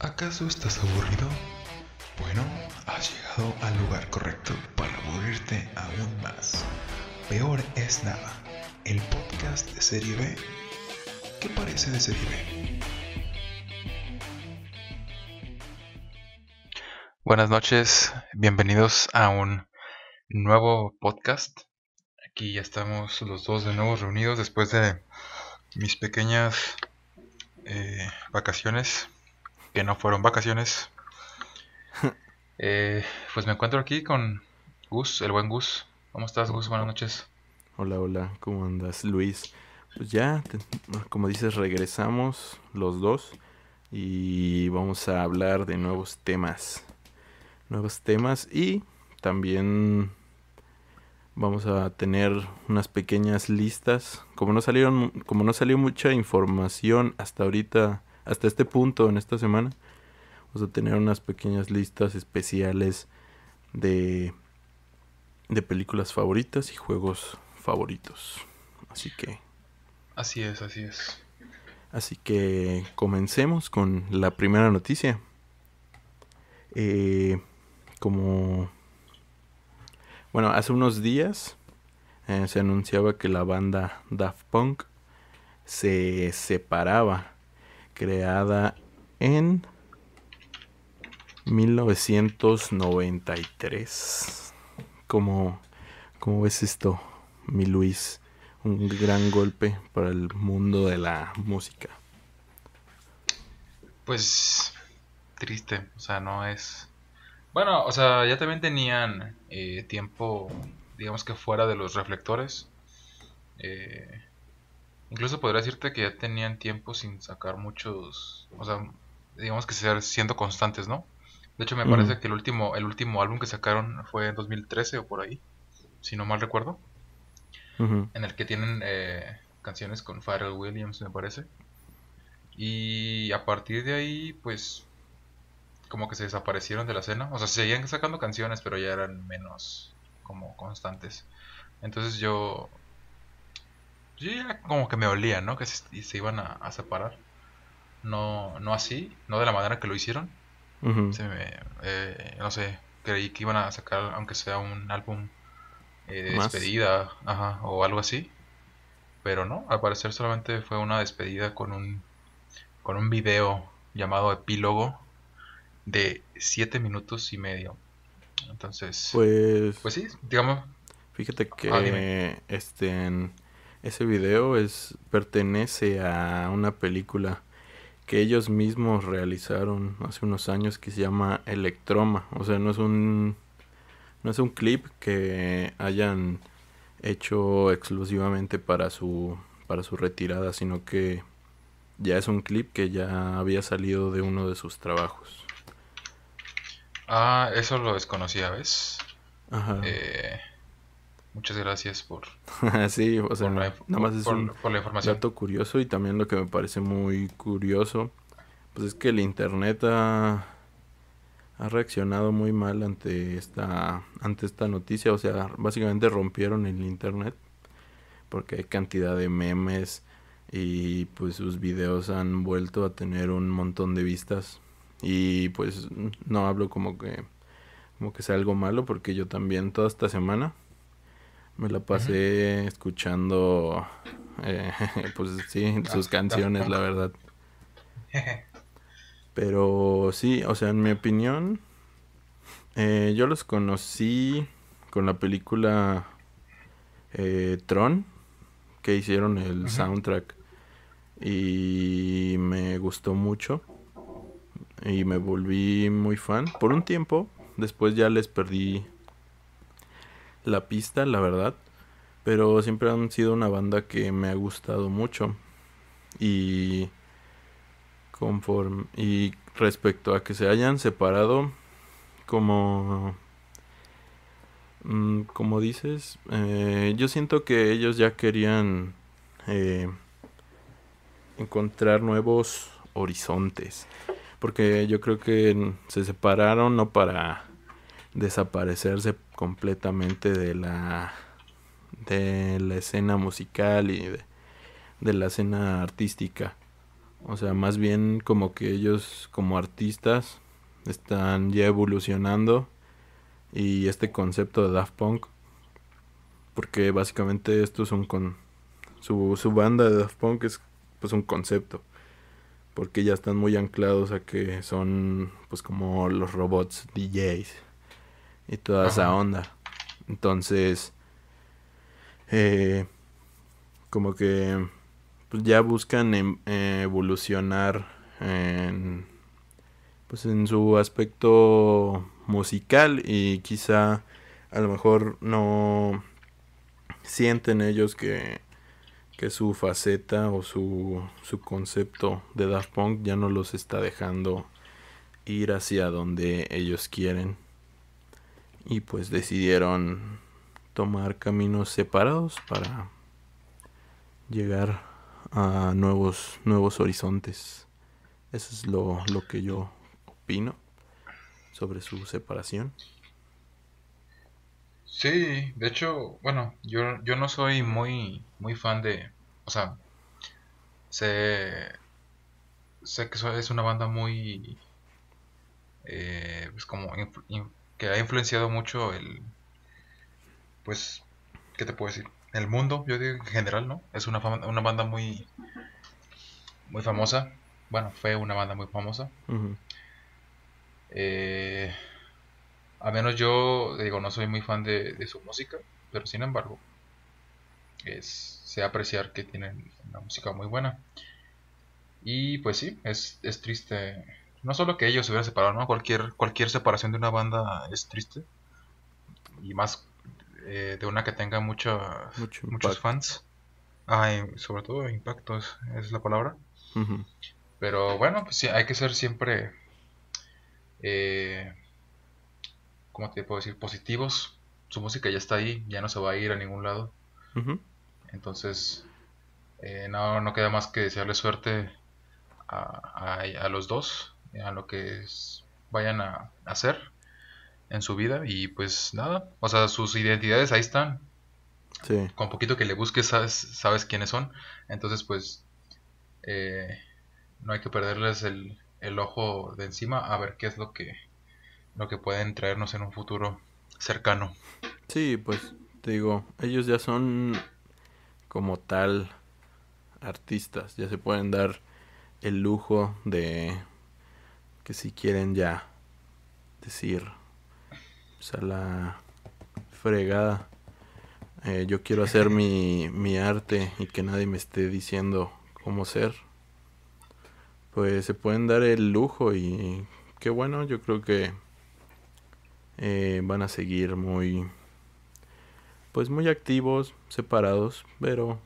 ¿Acaso estás aburrido? Bueno, has llegado al lugar correcto para aburrirte aún más. Peor es nada, el podcast de Serie B. ¿Qué parece de Serie B? Buenas noches, bienvenidos a un nuevo podcast. Aquí ya estamos los dos de nuevo reunidos después de mis pequeñas eh, vacaciones, que no fueron vacaciones. Eh, pues me encuentro aquí con Gus, el buen Gus. ¿Cómo estás, Gus? Buenas noches. Hola, hola, ¿cómo andas, Luis? Pues ya, te- como dices, regresamos los dos y vamos a hablar de nuevos temas. Nuevos temas y también vamos a tener unas pequeñas listas. Como no salieron, como no salió mucha información hasta ahorita, hasta este punto en esta semana, vamos a tener unas pequeñas listas especiales de de películas favoritas y juegos favoritos. Así que, Así es, así es. así que comencemos con la primera noticia. Eh, como, bueno, hace unos días eh, se anunciaba que la banda Daft Punk se separaba, creada en 1993. ¿Cómo, cómo ves esto, mi Luis? Un gran golpe para el mundo de la música. Pues triste, o sea, no es... Bueno, o sea, ya también tenían eh, tiempo, digamos que fuera de los reflectores. Eh, incluso podría decirte que ya tenían tiempo sin sacar muchos, o sea, digamos que ser siendo constantes, ¿no? De hecho, me parece que el último, el último álbum que sacaron fue en 2013 o por ahí, si no mal recuerdo, en el que tienen eh, canciones con Pharrell Williams, me parece. Y a partir de ahí, pues, como que se desaparecieron de la escena. O sea, seguían sacando canciones, pero ya eran menos como constantes. Entonces yo, yo ya como que me olía, ¿no? Que se, se iban a, a separar. No, no así, no de la manera que lo hicieron. Se me, eh, no sé, creí que iban a sacar, aunque sea un álbum eh, de despedida, ajá, o algo así. Pero no, al parecer solamente fue una despedida con un, con un video llamado epílogo de 7 minutos y medio. Entonces, Pues, pues sí, digamos, fíjate que Ah, dime. este ese video es pertenece a una película que ellos mismos realizaron hace unos años que se llama Electroma. O sea, no es un no es un clip que hayan hecho exclusivamente para su para su retirada, sino que ya es un clip que ya había salido de uno de sus trabajos. ah, eso lo desconocía, ¿ves? Ajá. Eh, muchas gracias por, sí, o sea, por la, nada más es por- un por la información. dato curioso y también lo que me parece muy curioso, pues es que el internet ha, ha reaccionado muy mal ante esta, ante esta noticia, o sea, básicamente rompieron el internet porque hay cantidad de memes y pues sus videos han vuelto a tener un montón de vistas y pues no hablo como que como que sea algo malo porque yo también toda esta semana me la pasé escuchando eh, pues sí sus canciones la verdad. Pero sí o sea en mi opinión eh, yo los conocí con la película eh, Tron que hicieron el soundtrack y me gustó mucho y me volví muy fan. Por un tiempo después ya les perdí la pista la verdad pero siempre han sido una banda que me ha gustado mucho. Y conforme y respecto a que se hayan separado como mm, como dices eh, yo siento que ellos ya querían eh, encontrar nuevos horizontes porque yo creo que se separaron no para desaparecerse completamente de la de la escena musical y de, la escena artística. O sea, más bien como que ellos como artistas están ya evolucionando y este concepto de Daft Punk porque básicamente esto es un con su, su banda de Daft Punk es pues un concepto porque ya están muy anclados a que son pues como los robots DJs y toda esa onda. Entonces eh, como que pues ya buscan em, evolucionar en pues en su aspecto musical y quizá a lo mejor no sienten ellos que, que su faceta o su, su concepto de Daft Punk ya no los está dejando ir hacia donde ellos quieren y pues decidieron tomar caminos separados para llegar a nuevos nuevos horizontes eso es lo, lo que yo opino sobre su separación. Sí, de hecho, bueno, yo, yo no soy muy, muy fan de, o sea, sé, sé que es una banda muy, eh, pues como, que ha influenciado mucho el, pues, ¿qué te puedo decir? El mundo, yo digo en general, ¿no? Es una, una banda muy, muy famosa. Bueno, fue una banda muy famosa. Eh, a menos yo, digo, no soy muy fan de, su música, pero sin embargo, es, sé apreciar que tienen una música muy buena. Y pues sí, es, es triste. No solo que ellos se hubieran separado, ¿no? Cualquier, cualquier separación de una banda es triste. Y más eh, de una que tenga muchos muchos fans. Ah, sobre todo impacto es, la palabra. Pero bueno, pues sí, hay que ser siempre eh, ¿cómo te puedo decir? Positivos. Su música ya está ahí, ya no se va a ir a ningún lado. Entonces, eh, no, no queda más que desearle suerte a, a, los dos, a lo que vayan a, hacer en su vida. Y pues nada, o sea, sus identidades ahí están. Con poquito que le busques, sabes, sabes quiénes son. Entonces, pues, eh, no hay que perderles el, el ojo de encima a ver qué es lo que lo que pueden traernos en un futuro cercano. Sí, pues te digo, ellos ya son como tal artistas, ya se pueden dar el lujo de que si quieren ya decir pues a la fregada. Eh, yo quiero hacer mi, mi arte y que nadie me esté diciendo cómo ser. Pues se pueden dar el lujo y qué bueno, yo creo que eh, van a seguir muy pues muy activos, separados, pero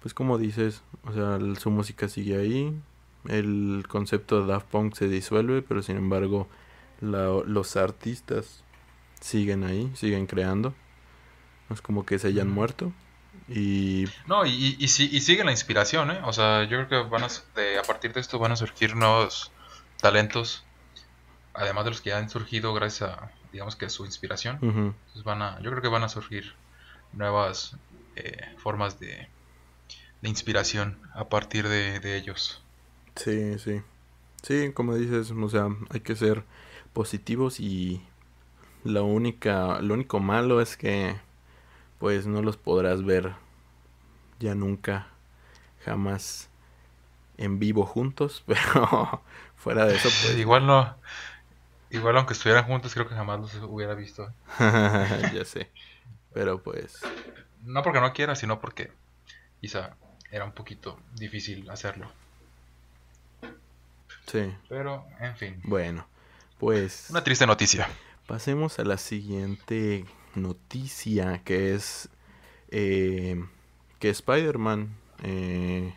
pues como dices, o sea, su música sigue ahí, el concepto de Daft Punk se disuelve, pero sin embargo los artistas siguen ahí, siguen creando. No es como que se hayan muerto. Y... No, y, y, sigue la inspiración, ¿eh? O sea, yo creo que van a, a partir de esto van a surgir nuevos talentos, además de los que ya han surgido gracias a, digamos que su inspiración. Entonces van a, yo creo que van a surgir nuevas eh, formas de, de, inspiración a partir de, de ellos. Sí, sí. Sí, como dices, o sea, hay que ser positivos y la única, lo único malo es que pues no los podrás ver ya nunca, jamás en vivo juntos, pero fuera de eso pues... Igual no, igual aunque estuvieran juntos creo que jamás los hubiera visto. ya sé, pero pues... No porque no quiera, sino porque quizá era un poquito difícil hacerlo. Sí. Pero, en fin. Bueno, pues... Una triste noticia. Pasemos a la siguiente noticia que es eh, que Spider-Man eh,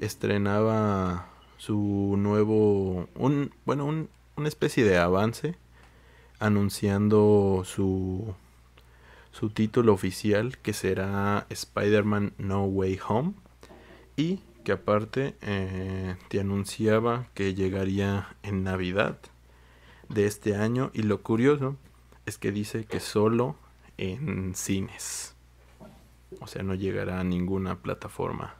estrenaba su nuevo, un, bueno, un, una especie de avance anunciando su, su título oficial que será Spider-Man No Way Home y que aparte eh, te anunciaba que llegaría en Navidad de este año y lo curioso es que dice que solo en cines. O sea, no llegará a ninguna plataforma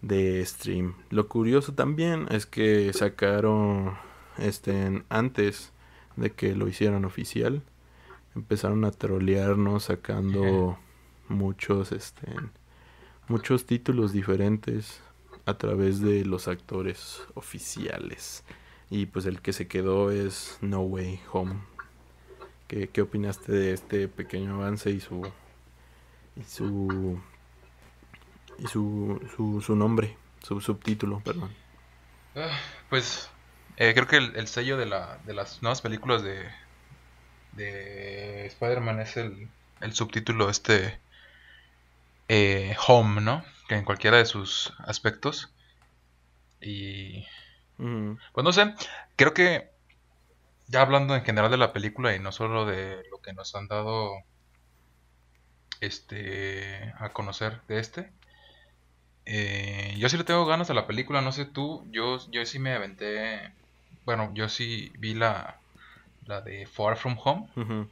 de stream. Lo curioso también es que sacaron este antes de que lo hicieran oficial. Empezaron a trolearnos sacando muchos este muchos títulos diferentes a través de los actores oficiales. Y pues el que se quedó es No Way Home. ¿Qué, qué opinaste de este pequeño avance y su y su y su, su, su nombre, su subtítulo, perdón? Ah, pues eh, creo que el, sello de, la, de las nuevas películas de, de Spider-Man es el, el subtítulo este eh, Home, ¿no? Que en cualquiera de sus aspectos. Y... Pues no sé, creo que ya hablando en general de la película y no solo de lo que nos han dado este a conocer de este, eh, yo sí le tengo ganas a la película, no sé tú, yo, yo sí me aventé, bueno, yo sí vi la, la de Far From Home.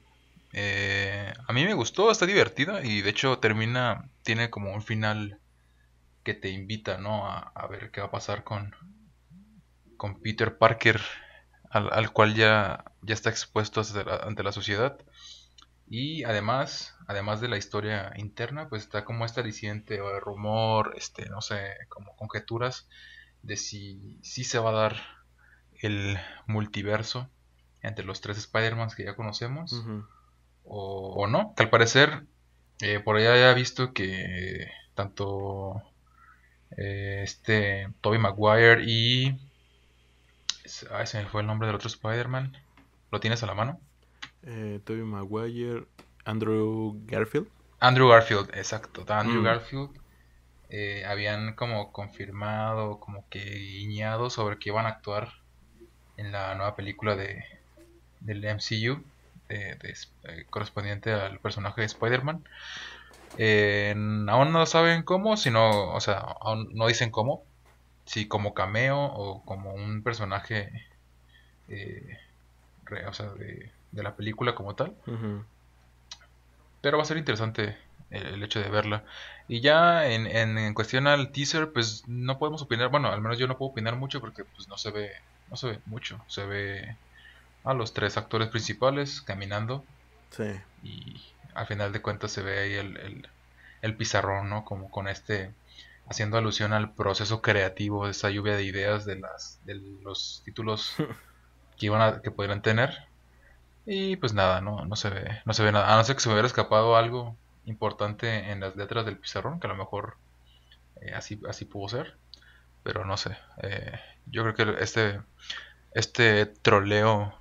Eh, a mí me gustó, está divertida y de hecho termina, tiene como un final que te invita, ¿no? A, ver qué va a pasar con, con Peter Parker, al, cual ya, ya está expuesto ante la sociedad. Y además, además de la historia interna, pues está como esta diciente o rumor, este, no sé, como conjeturas de si, si se va a dar el multiverso entre los tres Spider-Mans que ya conocemos o, no. Que al parecer, eh, por allá ya he visto que tanto eh, este Tobey Maguire y... Ay, se me fue el nombre del otro Spider-Man. ¿Lo tienes a la mano? Eh, Tobey Maguire, Andrew Garfield. Andrew Garfield, exacto. Andrew mm. Garfield eh, habían como confirmado, como que guiñado sobre que iban a actuar en la nueva película de del MCU, de, eh, correspondiente al personaje de Spider-Man. aún no saben cómo, sino, o sea, aún no dicen cómo, si como cameo o como un personaje, o sea, de, de la película como tal. Pero va a ser interesante el, hecho de verla. Y ya en, en, cuestión al teaser, pues no podemos opinar, bueno, al menos yo no puedo opinar mucho porque pues no se ve, no se ve mucho. Se ve a los tres actores principales caminando. Sí. Y al final de cuentas se ve ahí el, el, el pizarrón, ¿no? Como con este haciendo alusión al proceso creativo, de esa lluvia de ideas de las de los títulos que iban a, que podrían tener y pues nada, no, no se ve, no se ve nada. A no ser que se me hubiera escapado algo importante en las letras del pizarrón, que a lo mejor eh, así, así pudo ser. Pero no sé. Eh, yo creo que este, este troleo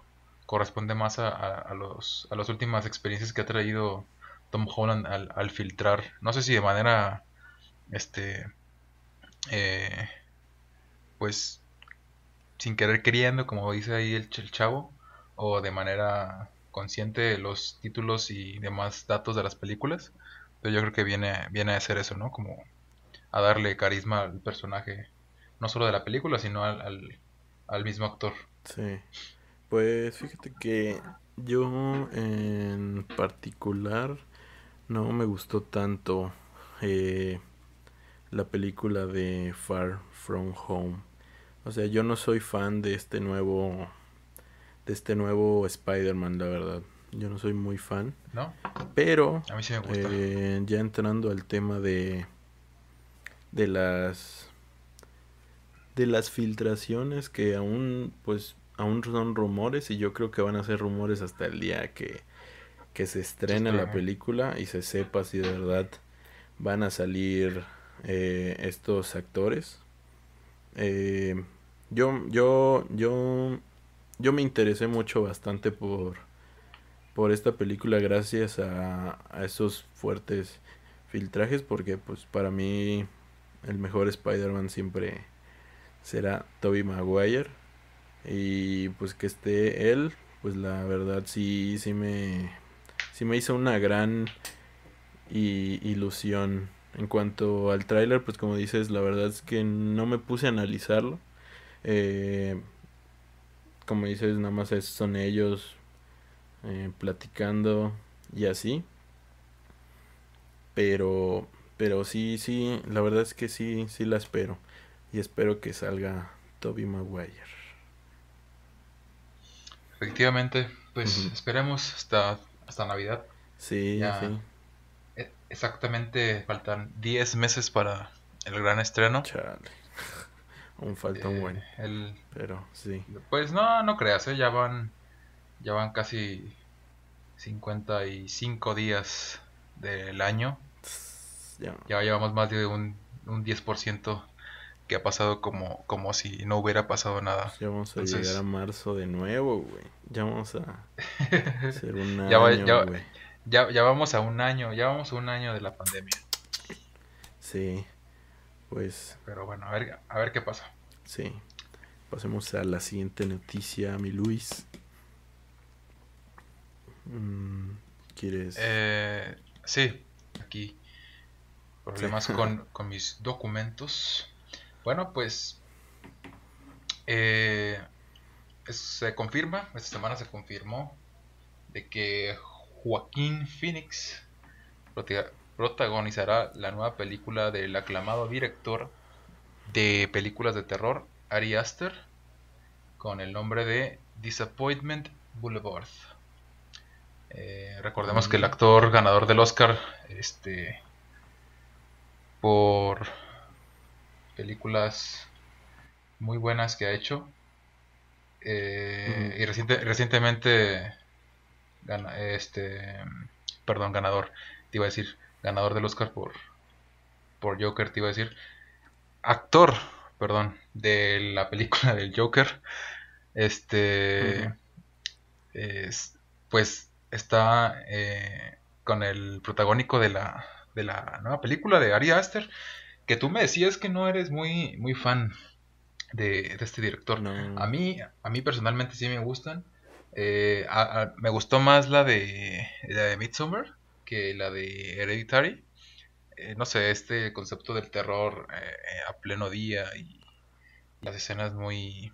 corresponde más a, a, los, a las últimas experiencias que ha traído Tom Holland al, al filtrar. No sé si de manera, este, eh, pues, sin querer queriendo, como dice ahí el, el chavo, o de manera consciente los títulos y demás datos de las películas. Pero yo creo que viene, viene a hacer eso, ¿no? Como a darle carisma al personaje, no solo de la película, sino al, al, mismo actor. Sí. Pues fíjate que yo en particular no me gustó tanto eh, la película de Far From Home. O sea, yo no soy fan de este nuevo de este nuevo Spider-Man, la verdad. Yo no soy muy fan. ¿No? Pero, a mí sí me gusta. Eh, ya entrando al tema de, de las de las filtraciones que aún pues aún son rumores y yo creo que van a ser rumores hasta el día que, que se estrene la película y se sepa si de verdad van a salir eh, estos actores. Eh, yo yo yo yo me interesé mucho bastante por, por esta película gracias a, a esos fuertes filtrajes porque pues para mí el mejor Spider-Man siempre será Toby Maguire y pues que esté él pues la verdad sí sí me sí me hizo una gran ilusión en cuanto al tráiler pues como dices la verdad es que no me puse a analizarlo eh, como dices, nada más son ellos eh, platicando y así. Pero, pero sí, sí, la verdad es que sí, sí la espero. Y espero que salga Toby Maguire. Efectivamente, pues esperemos hasta, hasta Navidad. Sí, sí. E, exactamente, faltan 10 meses para el gran estreno. Chale. Un falta un buen. El, pero sí. Pues no, no creas, ¿eh? ya van ya van casi 55 días del año. Ya, ya llevamos más de un, un 10% que ha pasado como, como si no hubiera pasado nada. Ya vamos a llegar a marzo de nuevo, güey. Ya vamos a hacer un ya año, ya, ya, vamos a un año, ya vamos a un año de la pandemia. Sí, pues... Pero bueno, a ver, a ver qué pasa. Sí. Pasemos a la siguiente noticia, mi Luis. Mm, ¿Quieres...? Eh, sí, aquí. Problemas con, con mis documentos. Bueno, pues eh, se confirma, esta semana se confirmó de que Joaquín Phoenix protagonizará la nueva película del aclamado director de películas de terror Ari Aster con el nombre de Disappointment Boulevard. Eh, recordemos que el actor ganador del Oscar este, por películas muy buenas que ha hecho. Eh, y recientemente, este, perdón, ganador, te iba a decir, ganador del Oscar por, por Joker, te iba a decir, actor, perdón, de la película del Joker, este, pues está eh, con el protagónico de la, de la nueva película de Ari Aster que tú me decías que no eres muy, muy fan de, este director. A mí, a mí personalmente sí me gustan. Eh, me gustó más la de la de Midsommar que la de Hereditary. Eh, no sé, este concepto del terror eh, a pleno día y las escenas muy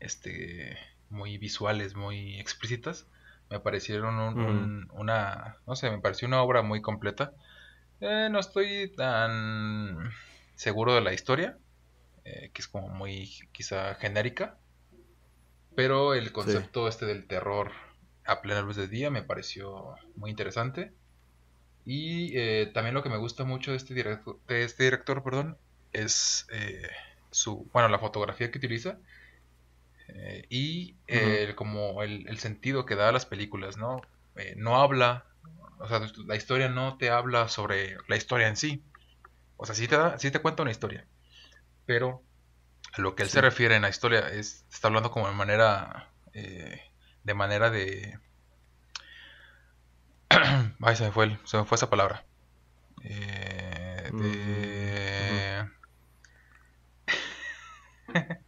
este muy visuales, muy explícitas, me parecieron una, no sé, me pareció una obra muy completa. Eh, no estoy tan seguro de la historia, eh, que es como muy quizá genérica, pero el concepto este del terror a plena luz del día me pareció muy interesante. Y eh, también lo que me gusta mucho de este, director, de este director perdón, es su, bueno, la fotografía que utiliza y como el, el, sentido que da a las películas, ¿no? no habla o sea, la historia no te habla sobre la historia en sí. O sea, sí te, da, sí te cuenta una historia. Pero a lo que él se refiere en la historia es, está hablando como de manera, eh, de manera de... Ay, se me fue, se me fue esa palabra. Eh, de...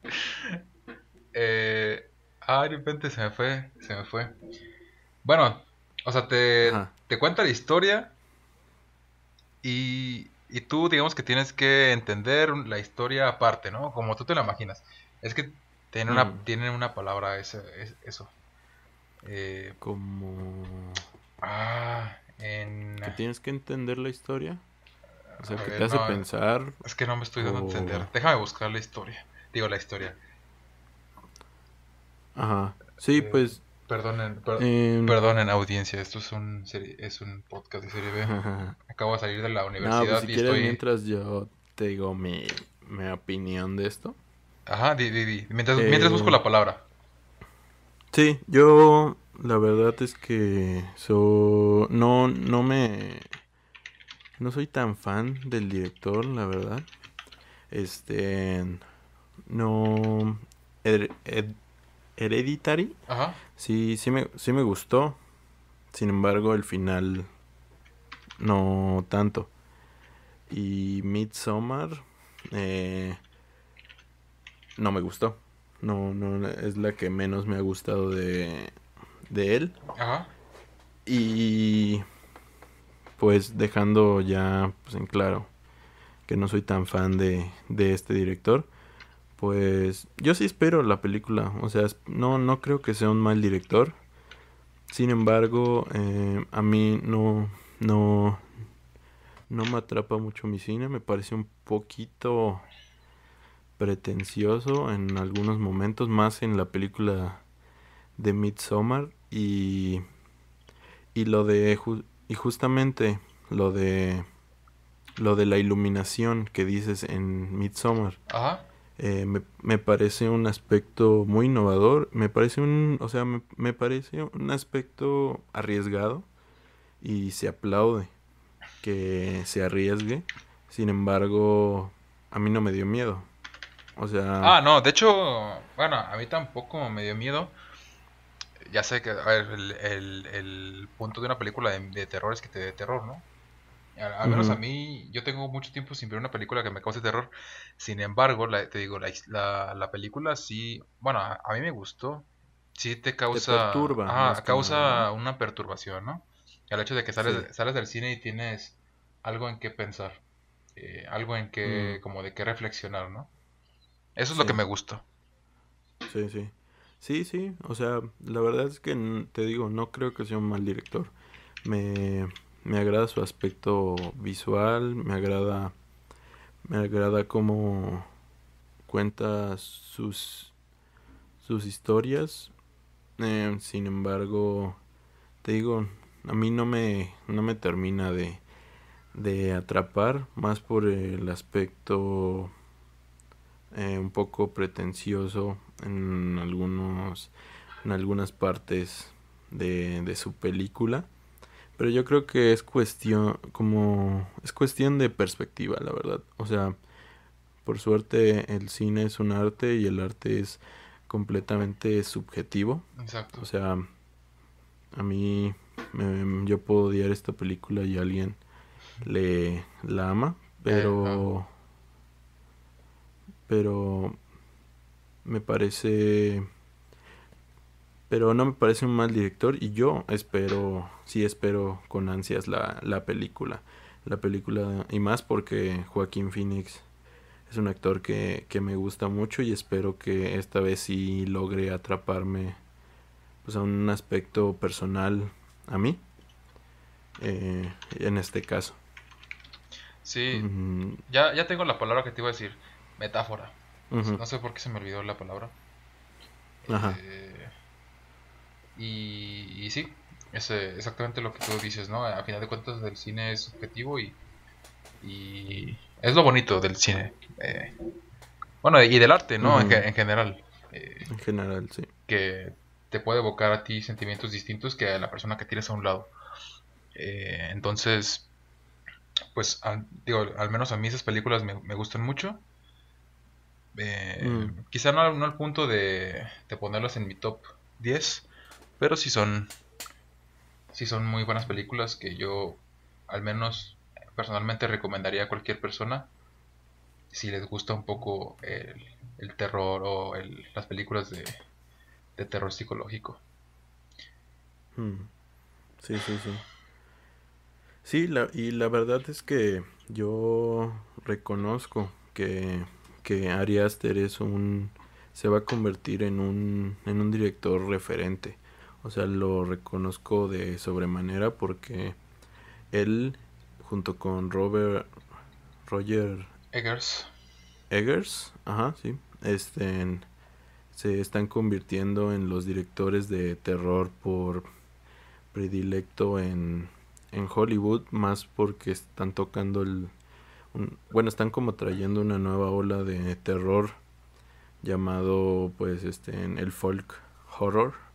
Eh, ah, de repente se me fue, se me fue. Bueno, o sea, te, te cuenta la historia y, y, tú digamos que tienes que entender la historia aparte, ¿no? Como tú te la imaginas. Es que tienen una, mm. tienen una palabra eso. eso. Eh, Como... Ah, en... ¿Que tienes que entender la historia? O sea, que te hace pensar... Es que no me estoy dando a entender. Déjame buscar la historia. Digo, la historia. Ajá. Sí, eh, pues Perdonen, em, perdonen audiencia, esto es un, es un podcast de serie B. Acabo de salir de la pues universidad y estoy... mientras yo te digo mi, mi opinión de esto. Ajá, di, di, di. Mientras, mientras busco la palabra. Sí, yo la verdad es que so, no, no me... No soy tan fan del director, la verdad. Este... No... Hereditary. Ajá. Sí, sí me, sí me gustó. Sin embargo, el final no tanto. Y Midsommar eh, no me gustó. No, no, es la que menos me ha gustado de, de él. Ajá. Y pues dejando ya pues, en claro que no soy tan fan de, de este director pues yo sí espero la película. O sea, no, no creo que sea un mal director. Sin embargo, eh, a mí no, no, no me atrapa mucho mi cine, me parece un poquito pretencioso en algunos momentos, más en la película de Midsommar y y lo de y justamente lo de lo de la iluminación que dices en Midsommar. Ajá. Eh, me, me, parece un aspecto muy innovador, me parece un, o sea, me, me, parece un aspecto arriesgado y se aplaude que se arriesgue. Sin embargo, a mí no me dio miedo. O sea... Ah, no, de hecho, bueno, a mí tampoco me dio miedo. Ya sé que, a ver, el, el, el punto de una película de, de terror es que te dé terror, ¿no? Al, menos a mí, yo tengo mucho tiempo sin ver una película que me cause terror. Sin embargo, la, te digo, la, la, película sí, bueno, a, mí me gustó. Sí te causa... Te perturba. causa una perturbación, ¿no? El hecho de que sales, sales del cine y tienes algo en qué pensar. Eh, algo en que, mm. como de qué reflexionar, ¿no? Eso es lo que me gustó. Sí, sí. Sí, sí. O sea, la verdad es que te digo, no creo que sea un mal director. Me me agrada su aspecto visual, me agrada me agrada cómo cuenta sus sus historias. Eh, sin embargo, te digo, a mí no me no me termina de de atrapar más por el aspecto eh, un poco pretencioso en algunos en algunas partes de, de su película pero yo creo que es cuestión, como, es cuestión de perspectiva, la verdad. O sea, por suerte el cine es un arte y el arte es completamente subjetivo. Exacto. O sea, a mí yo puedo odiar esta película y alguien le la ama, pero eh, pero me parece pero no me parece un mal director y yo espero, sí espero con ansias la, la película. La película y más porque Joaquín Phoenix es un actor que, que me gusta mucho y espero que esta vez sí logre atraparme pues a un aspecto personal a mí eh, en este caso. Sí, ya, ya tengo la palabra que te iba a decir, metáfora. No sé por qué se me olvidó la palabra. Ajá. Eh, y, sí, es exactamente lo que tú dices, ¿no? A final de cuentas el cine es subjetivo y, y es lo bonito del cine. Eh, bueno, y del arte, ¿no? en, general. Eh, en general, sí. Que te puede evocar a ti sentimientos distintos que a la persona que tienes a un lado. Eh, entonces, pues, al, digo, al menos a mí esas películas me, me gustan mucho. Mm. Quizá no, no, al punto de, de ponerlas en mi top 10, pero sí son, sí son muy buenas películas que yo al menos personalmente recomendaría a cualquier persona si les gusta un poco el, terror o las películas de, terror psicológico. Hmm. Sí, sí, sí. Sí, la, y la verdad es que yo reconozco que, que Ari Aster es un se va a convertir en un, en un director referente. O sea, lo reconozco de sobremanera porque él, junto con Robert, Roger Eggers, Eggers, ajá, sí, este, se están convirtiendo en los directores de terror por predilecto en, en Hollywood, más porque están tocando el, bueno, están como trayendo una nueva ola de terror llamado, pues, este, en el folk horror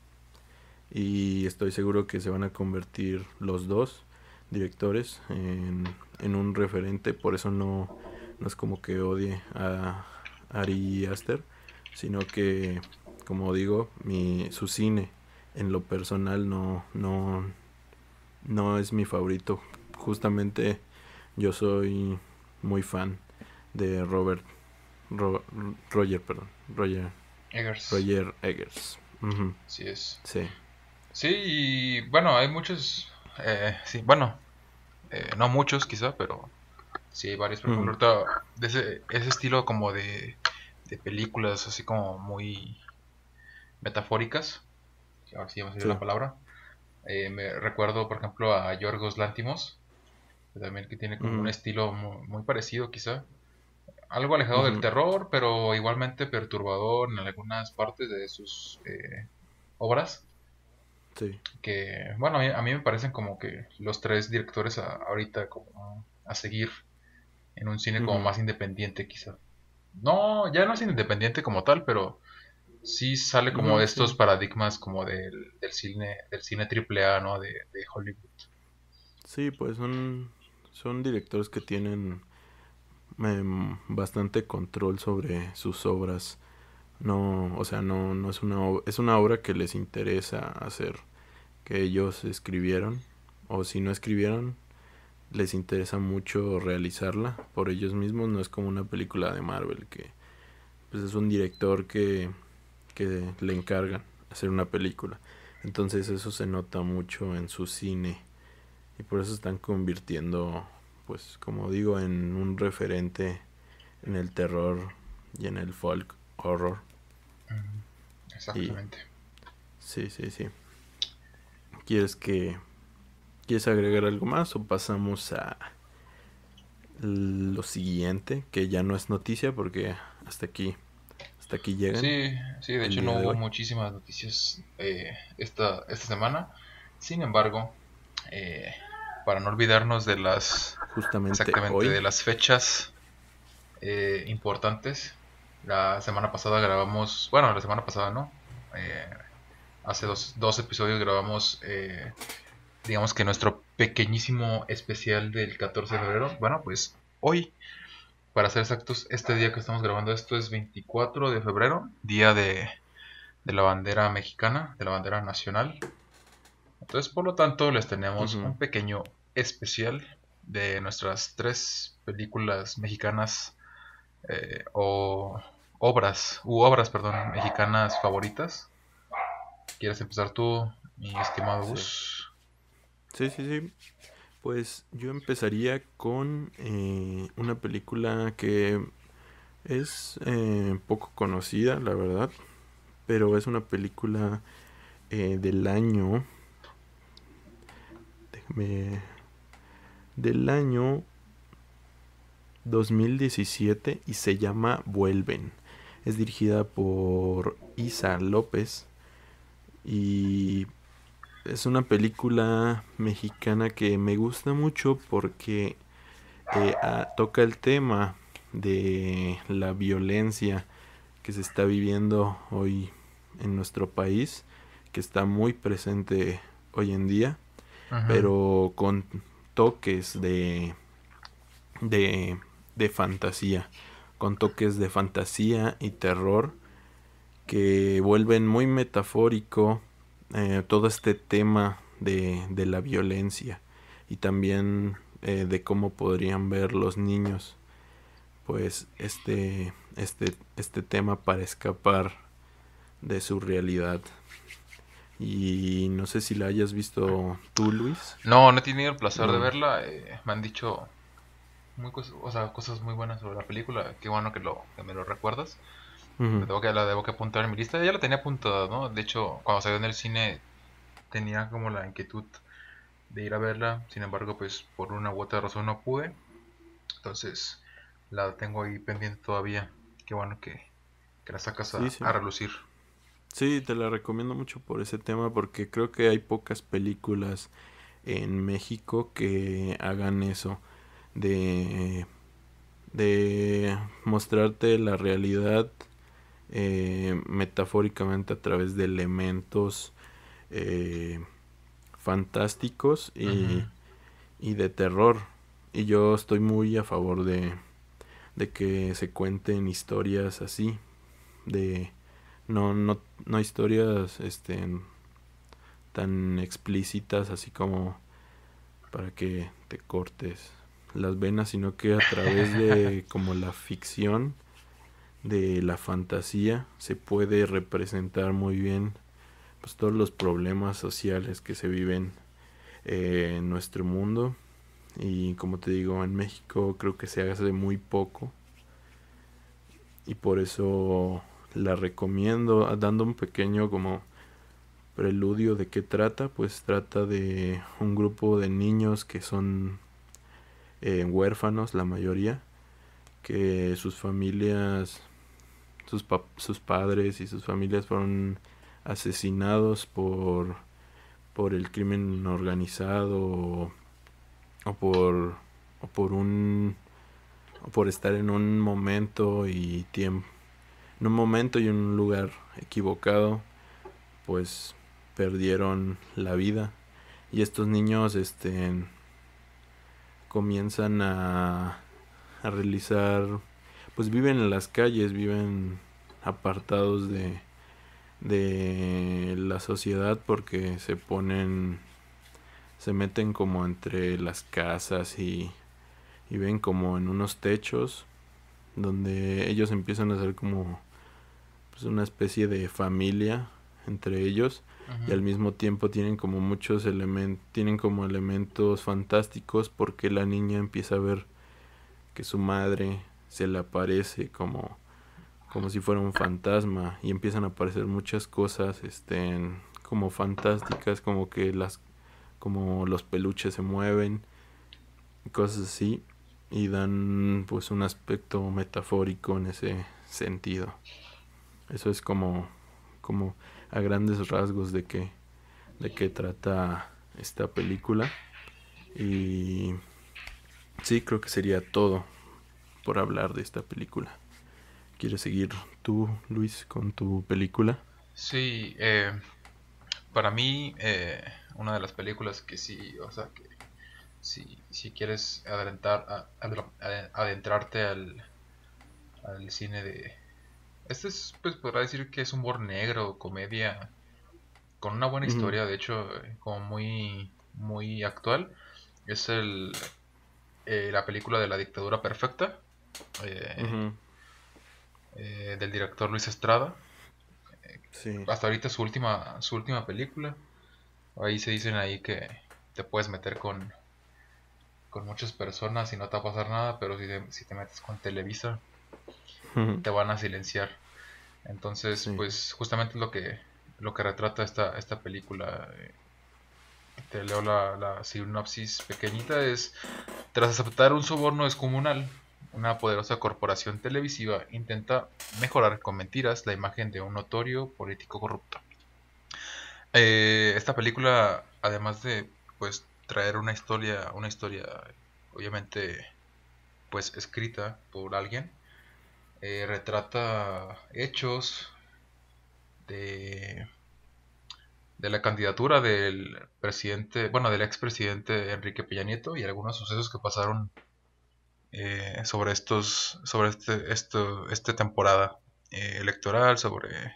y estoy seguro que se van a convertir los dos directores en, en un referente, por eso no, no es como que odie a Ari Aster, sino que como digo, mi su cine en lo personal no no no es mi favorito. Justamente yo soy muy fan de Robert Roger, perdón, Roger Eggers. Roger Eggers. Es. Sí. Sí, y bueno, hay muchos, eh, sí, bueno, eh, no muchos quizá, pero sí hay varios, por ejemplo, de ese, ese estilo como de, de películas así como muy metafóricas, ahora sí vamos a decir la palabra, eh, me recuerdo por ejemplo a Yorgos Lántimos, también que tiene como un estilo muy, parecido quizá. Algo alejado del terror, pero igualmente perturbador en algunas partes de sus eh, obras. Sí. Que, bueno, a mí, me parecen como que los tres directores ahorita como a seguir en un cine como más independiente quizá. No, ya no es independiente como tal, pero sí sale como de estos paradigmas como del, del cine del cine triple A, ¿no? De, de, Hollywood. Sí, pues son, son directores que tienen em, bastante control sobre sus obras. No, o sea, no, no es una es una obra que les interesa hacer, que ellos escribieron, o si no escribieron, les interesa mucho realizarla por ellos mismos, no es como una película de Marvel que pues es un director que, que le encargan hacer una película. Entonces eso se nota mucho en su cine y por eso están convirtiendo pues como digo en un referente en el terror y en el folk horror. Exactamente. sí, sí, sí. ¿Quieres que ¿Quieres agregar algo más o pasamos a lo siguiente, que ya no es noticia porque hasta aquí hasta aquí llegan? Sí, sí, de hecho no hubo muchísimas noticias eh, esta, esta semana. Sin embargo, eh, para no olvidarnos de las justamente exactamente de las fechas eh, importantes, la semana pasada grabamos, bueno, la semana pasada no, hace dos, dos episodios grabamos digamos que nuestro pequeñísimo especial del 14 de febrero. Bueno, pues hoy, para ser exactos, este día que estamos grabando esto es 24 de febrero, día de, la bandera mexicana, de la bandera nacional. Entonces, por lo tanto, les tenemos un pequeño especial de nuestras tres películas mexicanas eh, o obras, u obras, perdón, mexicanas favoritas. ¿Quieres empezar tú, mi estimado Gus? Sí, sí, sí. Pues yo empezaría con eh, una película que es eh, poco conocida, la verdad, pero es una película eh, del año, déjame, del año 2017 y se llama Vuelven. Es dirigida por Isa López y es una película mexicana que me gusta mucho porque eh, toca el tema de la violencia que se está viviendo hoy en nuestro país, que está muy presente hoy en día, pero con toques de, de, de fantasía, con toques de fantasía y terror que vuelven muy metafórico eh, todo este tema de, de, la violencia y también eh, de cómo podrían ver los niños pues este este este tema para escapar de su realidad. Y no sé si la hayas visto tú Luis. No no he tenido el placer de verla eh, me han dicho muy o sea, cosas muy buenas sobre la película qué bueno que lo que me lo recuerdas que, la debo que apuntar en mi lista. Ya la tenía apuntada, ¿no? De hecho, cuando salió en el cine tenía como la inquietud de ir a verla. Sin embargo, pues por una u otra razón no pude. Entonces la tengo ahí pendiente todavía. Qué bueno que, la sacas a, relucir. Sí, te la recomiendo mucho por ese tema porque creo que hay pocas películas en México que hagan eso de de mostrarte la realidad eh, metafóricamente a través de elementos eh, fantásticos y, y, de terror. Y yo estoy muy a favor de, de que se cuenten historias así, de no, no, no historias este, tan explícitas así como para que te cortes las venas, sino que a través de como la ficción de la fantasía se puede representar muy bien pues todos los problemas sociales que se viven eh, en nuestro mundo. Y como te digo en México creo que se hace muy poco. Y por eso la recomiendo dando un pequeño como preludio de qué trata pues trata de un grupo de niños que son huérfanos, la mayoría, que sus familias, sus, sus padres y sus familias fueron asesinados por, por el crimen organizado o, por, por un por estar en un momento y tiempo en un momento y en un lugar equivocado pues perdieron la vida. Y estos niños este comienzan a, a realizar pues viven en las calles viven apartados de de la sociedad porque se ponen se meten como entre las casas y, y ven como en unos techos donde ellos empiezan a ser como pues una especie de familia entre ellos y al mismo tiempo tienen como muchos elementos, tienen como elementos fantásticos porque la niña empieza a ver que su madre se le aparece como como si fuera un fantasma y empiezan a aparecer muchas cosas este como fantásticas como que las como los peluches se mueven cosas así y dan pues un aspecto metafórico en ese sentido. Eso es como como a grandes rasgos de qué de qué trata esta película. Y sí creo que sería todo por hablar de esta película. Quieres seguir tú Luis con tu película sí eh, para mí eh, una de las películas que sí o sea que si, quieres adentrar, adentrarte al, al cine de este es, pues podrá decir que es humor negro, comedia, con una buena historia, de hecho, eh, como muy, muy actual. Es el, eh, la película de la dictadura perfecta, eh, del director Luis Estrada. Hasta ahorita su última, su última película. Ahí se dicen ahí que te puedes meter con, con muchas personas y no te va a pasar nada, pero si si te metes con Televisa, te van a silenciar. Entonces, pues justamente lo que lo que retrata esta, esta película, eh, te leo la, la sinopsis pequeñita, es, tras aceptar un soborno descomunal, una poderosa corporación televisiva intenta mejorar con mentiras la imagen de un notorio político corrupto. Eh, esta película, además de pues traer una historia, una historia obviamente pues escrita por alguien, eh, retrata hechos de, de la candidatura del presidente, bueno, del expresidente Enrique Peña Nieto y algunos sucesos que pasaron eh, sobre estos, sobre este, esto, esta temporada eh, electoral, sobre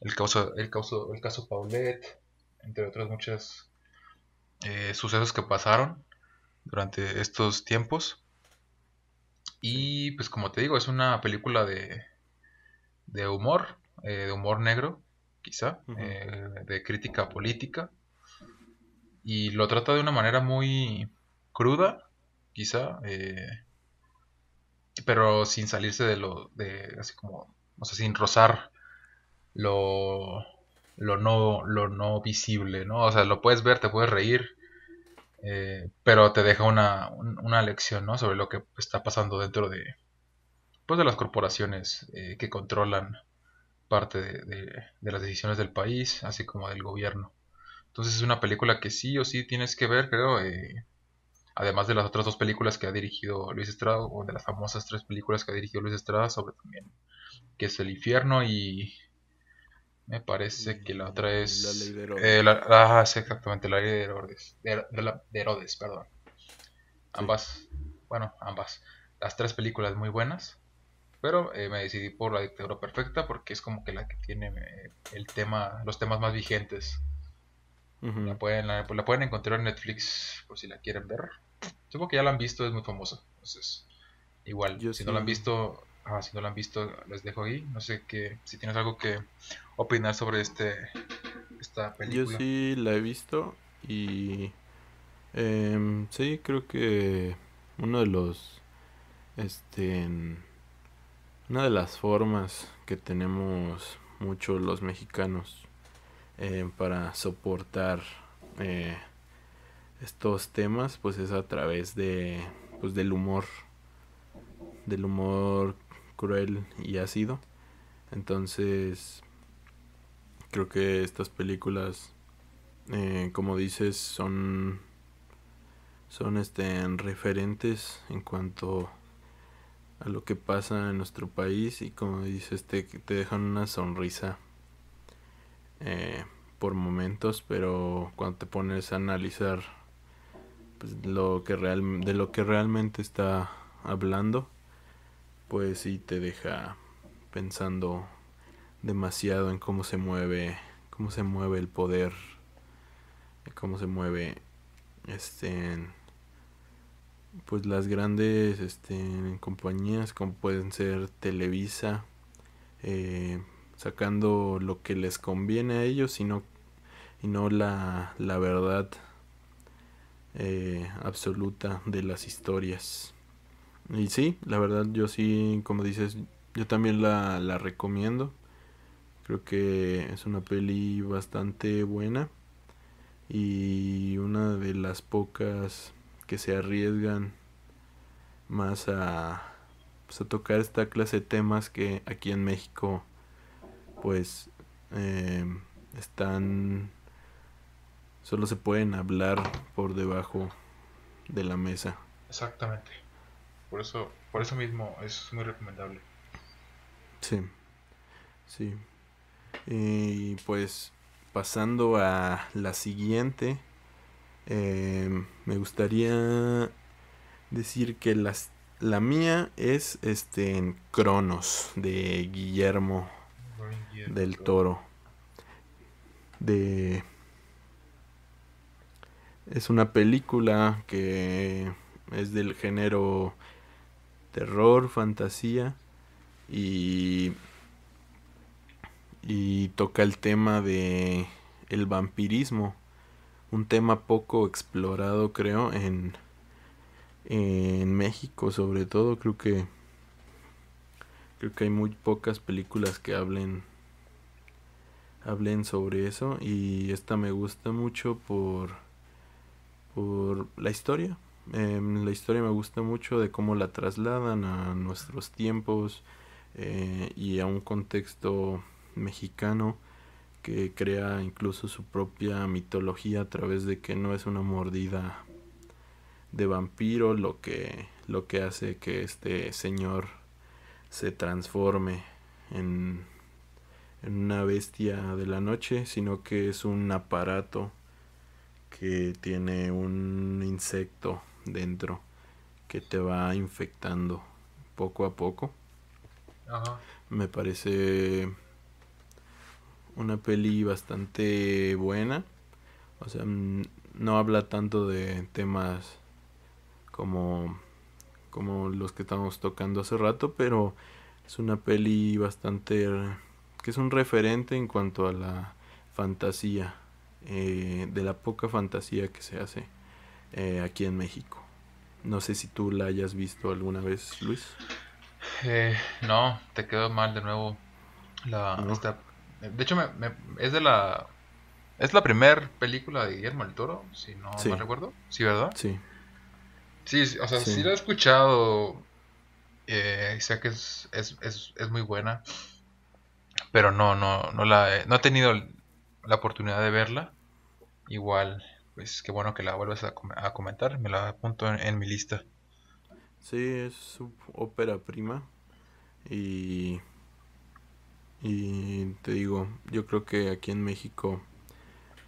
el caso, el caso, el caso Paulet, entre otros muchos sucesos que pasaron durante estos tiempos. Y pues como te digo, es una película de, de humor, eh, de humor negro, quizá, eh, de crítica política. Y lo trata de una manera muy cruda, quizá, eh, pero sin salirse de lo, de, así como, o sea, sin rozar lo, lo no, lo no visible, ¿no? O sea, lo puedes ver, te puedes reír, eh, pero te deja una, una, lección ¿no? sobre lo que está pasando dentro de, pues, de las corporaciones eh, que controlan parte de, las decisiones del país, así como del gobierno. Entonces es una película que sí o sí tienes que ver, creo, eh, además de las otras dos películas que ha dirigido Luis Estrada, o de las famosas tres películas que ha dirigido Luis Estrada, sobre también que es El Infierno y me parece que la otra es. La ley de Herodes. Eh, ah, sí, exactamente, la ley de Herodes. De, Herodes, perdón. Ambas, bueno, ambas. Las tres películas muy buenas. Pero eh, me decidí por La Dictadura Perfecta porque es como que la que tiene eh, el tema, los temas más vigentes. la, pueden, la, pueden encontrar en Netflix por si la quieren ver. Supongo que ya la han visto, es muy famosa. Entonces, igual, si no la han visto, Ah, si no la han visto, les dejo ahí. No sé qué, si tienes algo que opinar sobre este esta película. Yo sí la he visto y eh, sí creo que uno de los este una de las formas que tenemos muchos los mexicanos em, para soportar eh, estos temas pues es a través de pues del humor del humor cruel y ácido. Entonces creo que estas películas eh, como dices son son este referentes en cuanto a lo que pasa en nuestro país y como dices te, te dejan una sonrisa eh, por momentos pero cuando te pones a analizar pues, lo que real, de lo que realmente está hablando pues sí te deja pensando demasiado en cómo se mueve cómo se mueve el poder cómo se mueve este pues las grandes este, compañías como pueden ser Televisa eh, sacando lo que les conviene a ellos y no, la, la verdad eh, absoluta de las historias y sí la verdad yo sí como dices yo también la, la recomiendo. Creo que es una peli bastante buena y una de las pocas que se arriesgan más a, pues, a tocar esta clase de temas que aquí en México pues eh, están solo se pueden hablar por debajo de la mesa. Exactamente por eso por eso mismo es muy recomendable. Sí sí. Y pues pasando a la siguiente eh, me gustaría decir que las, la mía es este en Cronos de Guillermo. del Toro. De es una película que es del género terror, fantasía y y toca el tema de el vampirismo un tema poco explorado creo en en México sobre todo creo que creo que hay muy pocas películas que hablen hablen sobre eso y esta me gusta mucho por por la historia em, la historia me gusta mucho de cómo la trasladan a nuestros tiempos eh, y a un contexto mexicano que crea incluso su propia mitología a través de que no es una mordida de vampiro lo que lo que hace que este señor se transforme en, en una bestia de la noche, sino que es un aparato que tiene un insecto dentro que te va infectando poco a poco. Me parece una peli bastante buena. O sea, no habla tanto de temas como, como los que estamos tocando hace rato, pero es una peli bastante que es un referente en cuanto a la fantasía, eh, de la poca fantasía que se hace eh, aquí en México. No sé si tú la hayas visto alguna vez, Luis. Eh, no, te quedó mal de nuevo. La, de hecho, me, es de la. Es la primera película de Guillermo el Toro, si no me recuerdo. Sí, ¿verdad? Sí. Sí, o sea, sí, la he escuchado. Eh, sé que es, es, es, es, muy buena. Pero no, no, no la he, no he tenido la oportunidad de verla. Igual, pues qué bueno que la vuelvas a, comentar. Me la apunto en, en mi lista. Sí, es su ópera prima. Y y te digo, yo creo que aquí en México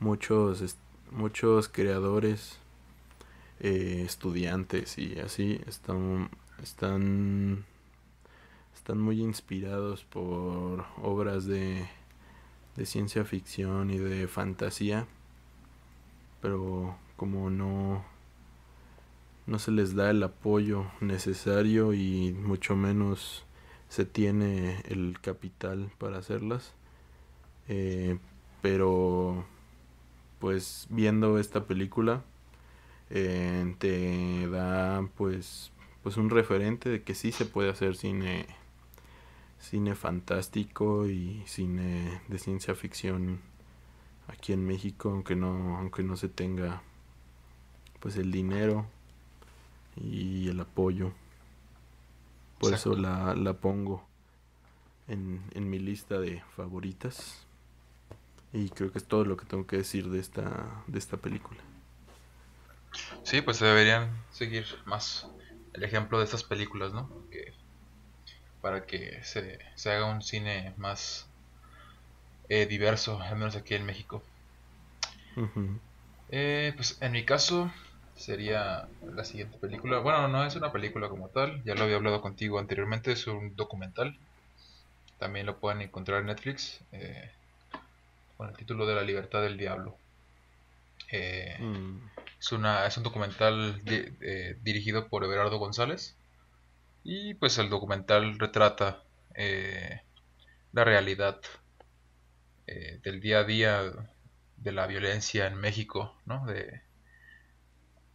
muchos, muchos creadores, eh, estudiantes y así están, están, están muy inspirados por obras de, de ciencia ficción y de fantasía, pero como no, no se les da el apoyo necesario y mucho menos se tiene el capital para hacerlas. Eh, pero pues viendo esta película eh, te da pues pues un referente de que sí se puede hacer cine cine fantástico y cine de ciencia ficción aquí en México aunque no aunque no se tenga pues el dinero y el apoyo. Por eso la, la pongo en, en mi lista de favoritas. Y creo que es todo lo que tengo que decir de esta, de esta película. Sí, pues se deberían seguir más el ejemplo de estas películas, ¿no? para que se, se, haga un cine más eh, diverso, al menos aquí en México. Eh, pues en mi caso sería la siguiente película. Bueno, no es una película como tal, ya lo había hablado contigo anteriormente, es un documental. También lo pueden encontrar en Netflix eh, con el título de La libertad del diablo. Mm. es, una, es un documental dirigido por Everardo González. Y pues el documental retrata la realidad eh, del día a día de la violencia en México, ¿no? De,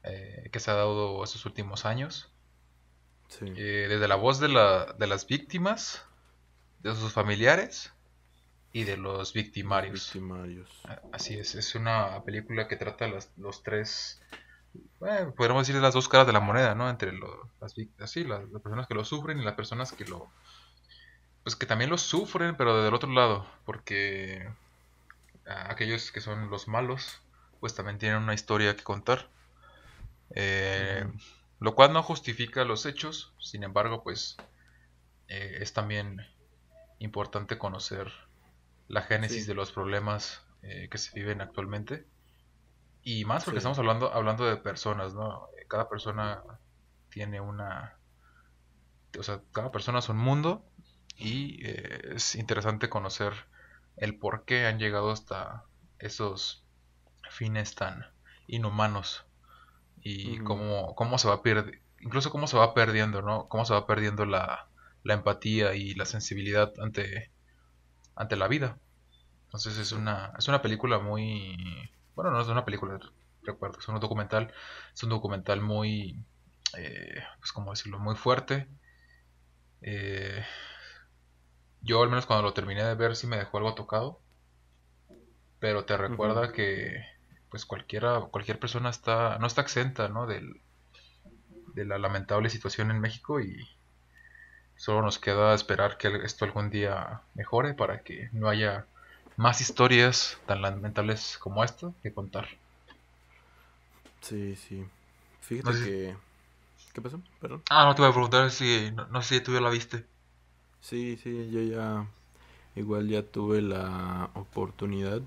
eh, que se ha dado estos últimos años. Eh, desde la voz de, la, de las víctimas, de sus familiares y de los victimarios. Así es, es una película que trata las, los tres, podríamos decir las dos caras de la moneda, ¿no? Entre las, así, las personas que lo sufren y las personas que lo, pues que también lo sufren, pero del otro lado, porque aquellos que son los malos, pues también tienen una historia que contar. Eh, lo cual no justifica los hechos, sin embargo, pues eh, es también importante conocer la génesis de los problemas eh, que se viven actualmente. Y más porque estamos hablando, hablando de personas, ¿no? Cada persona tiene una... O sea, cada persona es un mundo y eh, es interesante conocer el por qué han llegado hasta esos fines tan inhumanos y cómo, cómo se va perdiendo, incluso cómo se va perdiendo, ¿no? Cómo se va perdiendo la, la empatía y la sensibilidad ante, ante la vida. Entonces es una, es una película muy... Bueno, no es una película, recuerdo, es un documental. Es un documental muy... Eh, pues como decirlo, muy fuerte. Eh, yo al menos cuando lo terminé de ver sí me dejó algo tocado. Pero te recuerda que pues cualquiera, cualquier persona está, no está exenta, ¿no? Del, de la lamentable situación en México y solo nos queda esperar que esto algún día mejore para que no haya más historias tan lamentables como esta que contar. Sí, sí. Fíjate que... ¿Qué pasó? Perdón. Ah, no te voy a preguntar si... No, no sé si tú ya la viste. Sí, sí, yo ya igual ya tuve la oportunidad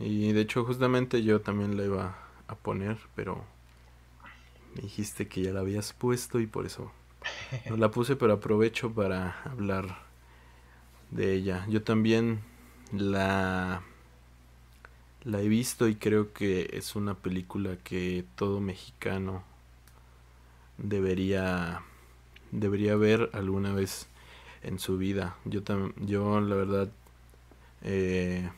y de hecho justamente yo también la iba a poner, pero me dijiste que ya la habías puesto y por eso no la puse, pero aprovecho para hablar de ella. Yo también la la he visto y creo que es una película que todo mexicano debería debería ver alguna vez en su vida. Yo, yo la verdad, eh,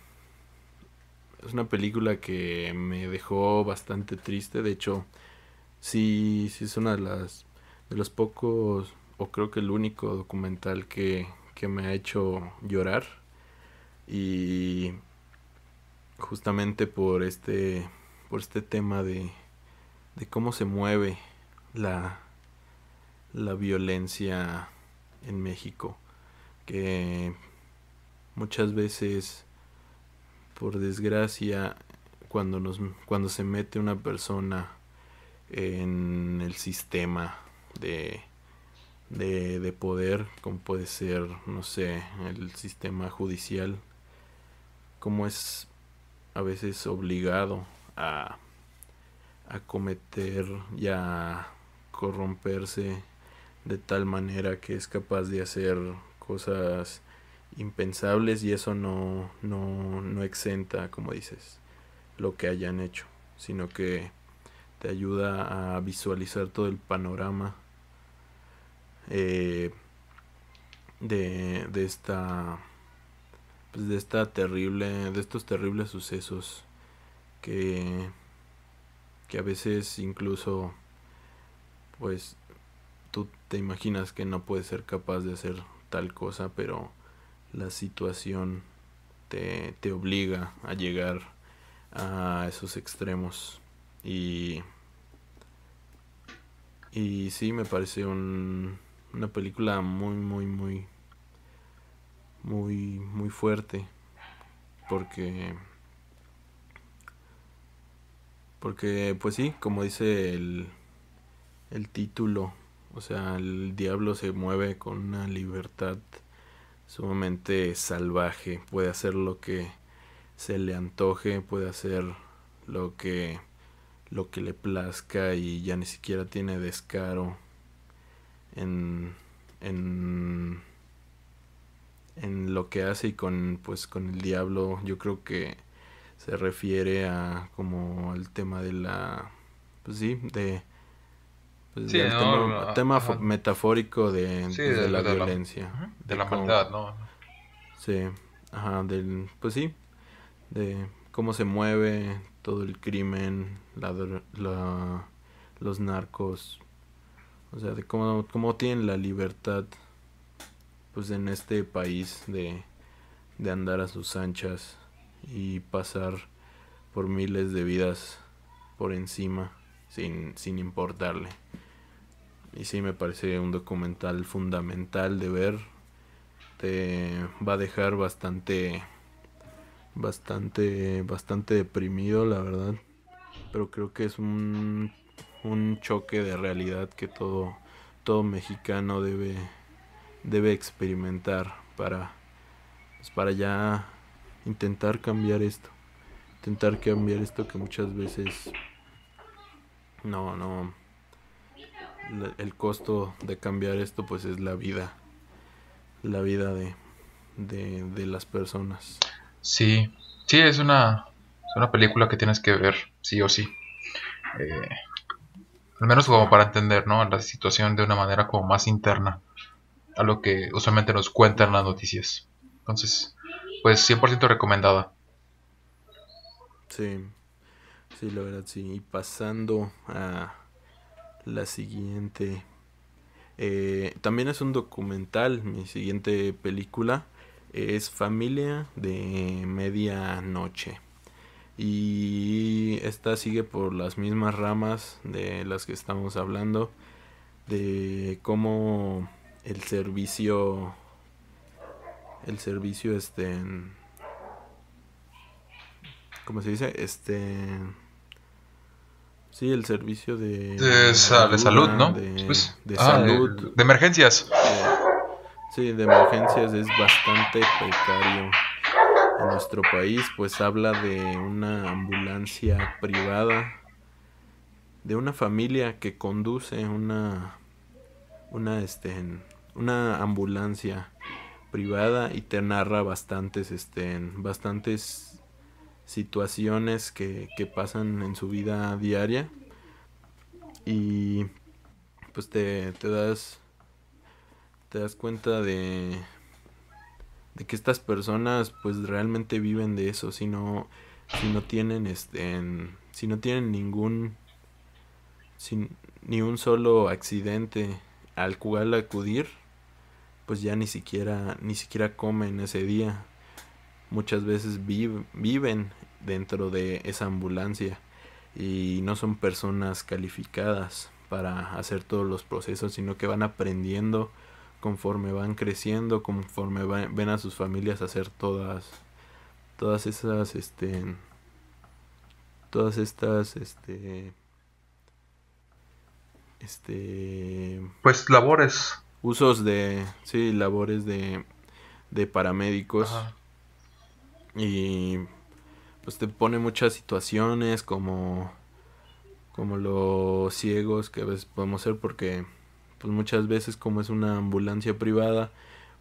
es una película que me dejó bastante triste. De hecho, sí, sí es una de las los pocos, o creo que el único documental que, que me ha hecho llorar. Y justamente por este, por este tema de, de cómo se mueve la, la violencia en México que muchas veces por desgracia cuando nos cuando se mete una persona en el sistema de, de, de poder como puede ser no sé el sistema judicial como es a veces obligado a a cometer y a corromperse de tal manera que es capaz de hacer cosas impensables y eso no, no, no exenta, como dices, lo que hayan hecho, sino que te ayuda a visualizar todo el panorama eh, de, de esta pues de esta terrible de estos terribles sucesos que que a veces incluso pues tú te imaginas que no puedes ser capaz de hacer tal cosa, pero la situación te, te obliga a llegar a esos extremos y Y sí, me parece un, una película muy, muy, muy, muy, muy fuerte. Porque, porque, pues sí, como dice el, el título, o sea, el diablo se mueve con una libertad sumamente salvaje, puede hacer lo que se le antoje, puede hacer lo que lo que le plazca y ya ni siquiera tiene descaro en, en, en lo que hace y con pues con el diablo. Yo creo que se refiere a como al tema de la pues sí de pues, tema, metafórico de, pues, de, la violencia de, la maldad no sí ajá del pues sí de cómo se mueve todo el crimen, la, la, los narcos, o sea, de cómo, cómo tienen la libertad, pues en este país de, de andar a sus anchas y pasar por miles de vidas por encima sin, sin importarle. Y sí me parece un documental fundamental de ver. Te va a dejar bastante bastante, bastante deprimido, la verdad. Pero creo que es un, un choque de realidad que todo, todo mexicano debe, debe experimentar para, pues, para ya intentar cambiar esto. Intentar cambiar esto que muchas veces no, no. El costo de cambiar esto pues es la vida. La vida de, de, de las personas. Sí, sí, es una, una película que tienes que ver, sí o sí. Eh, al menos como para entender, ¿no? La situación de una manera como más interna a lo que usualmente nos cuentan las noticias. Entonces, pues 100% recomendada. Sí, sí, la verdad, sí. Y pasando a la siguiente. Eh, también es un documental, mi siguiente película es Familia de Medianoche. Y esta sigue por las mismas ramas de las que estamos hablando. De cómo el servicio. El servicio este. ¿Cómo se dice? Este. Sí, el servicio de. De, salud, ¿no? De, pues, ah, salud. De, emergencias. Sí, de emergencias es bastante precario. En nuestro país, pues habla de una ambulancia privada, de una familia que conduce una, una, este, una ambulancia privada y te narra bastantes, este, bastantes situaciones que, que pasan en su vida diaria y pues te, te das te das cuenta de, de que estas personas pues realmente viven de eso, si no, si no tienen este, si no tienen ningún, sin, ni un solo accidente al cual acudir, pues ya ni siquiera, ni siquiera comen ese día. Muchas veces viven dentro de esa ambulancia y no son personas calificadas para hacer todos los procesos, sino que van aprendiendo conforme van creciendo, conforme ven a sus familias hacer todas todas esas este todas estas este este pues labores. usos de sí labores de de paramédicos y pues te pone muchas situaciones como como los ciegos que a veces podemos ser porque pues muchas veces como es una ambulancia privada,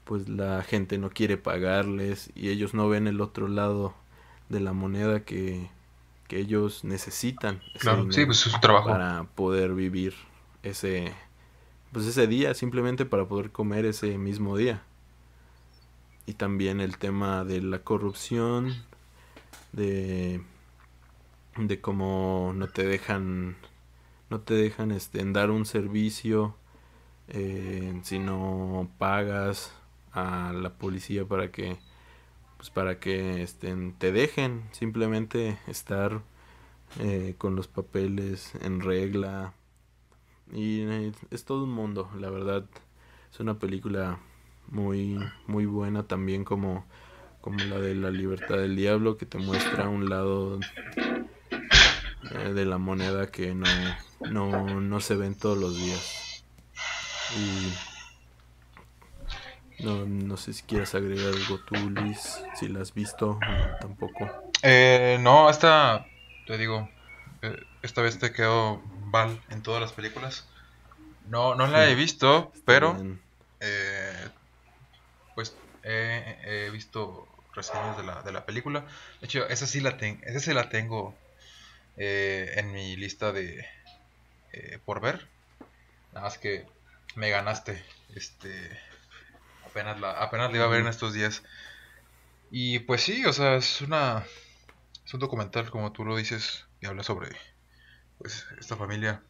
pues la gente no quiere pagarles y ellos no ven el otro lado de la moneda que, que ellos necesitan claro, sí, pues es su trabajo. para poder vivir ese pues ese día simplemente para poder comer ese mismo día y también el tema de la corrupción de de cómo no te dejan no te dejan este dar un servicio eh, si no pagas a la policía para que pues para que estén te dejen simplemente estar eh, con los papeles en regla Y eh, es todo un mundo, la verdad. Es una película muy, muy buena también como, como la de La Libertad del Diablo, que te muestra un lado eh, de la moneda que no, no, no se ven todos los días. Y no, no sé si quieres agregar algo tú, Luis, si la has visto, tampoco. Eh, no, esta, te digo, eh, esta vez te quedó Val en todas las películas. No, no la he visto, pero eh, pues he visto reseñas de la, de la película. De hecho, esa sí la, ten, esa sí la tengo eh, en mi lista de eh, por ver. Nada más que me ganaste. Este apenas la, apenas la iba a ver en estos días. Y pues sí, o sea, es una es un documental como tú lo dices y habla sobre pues esta familia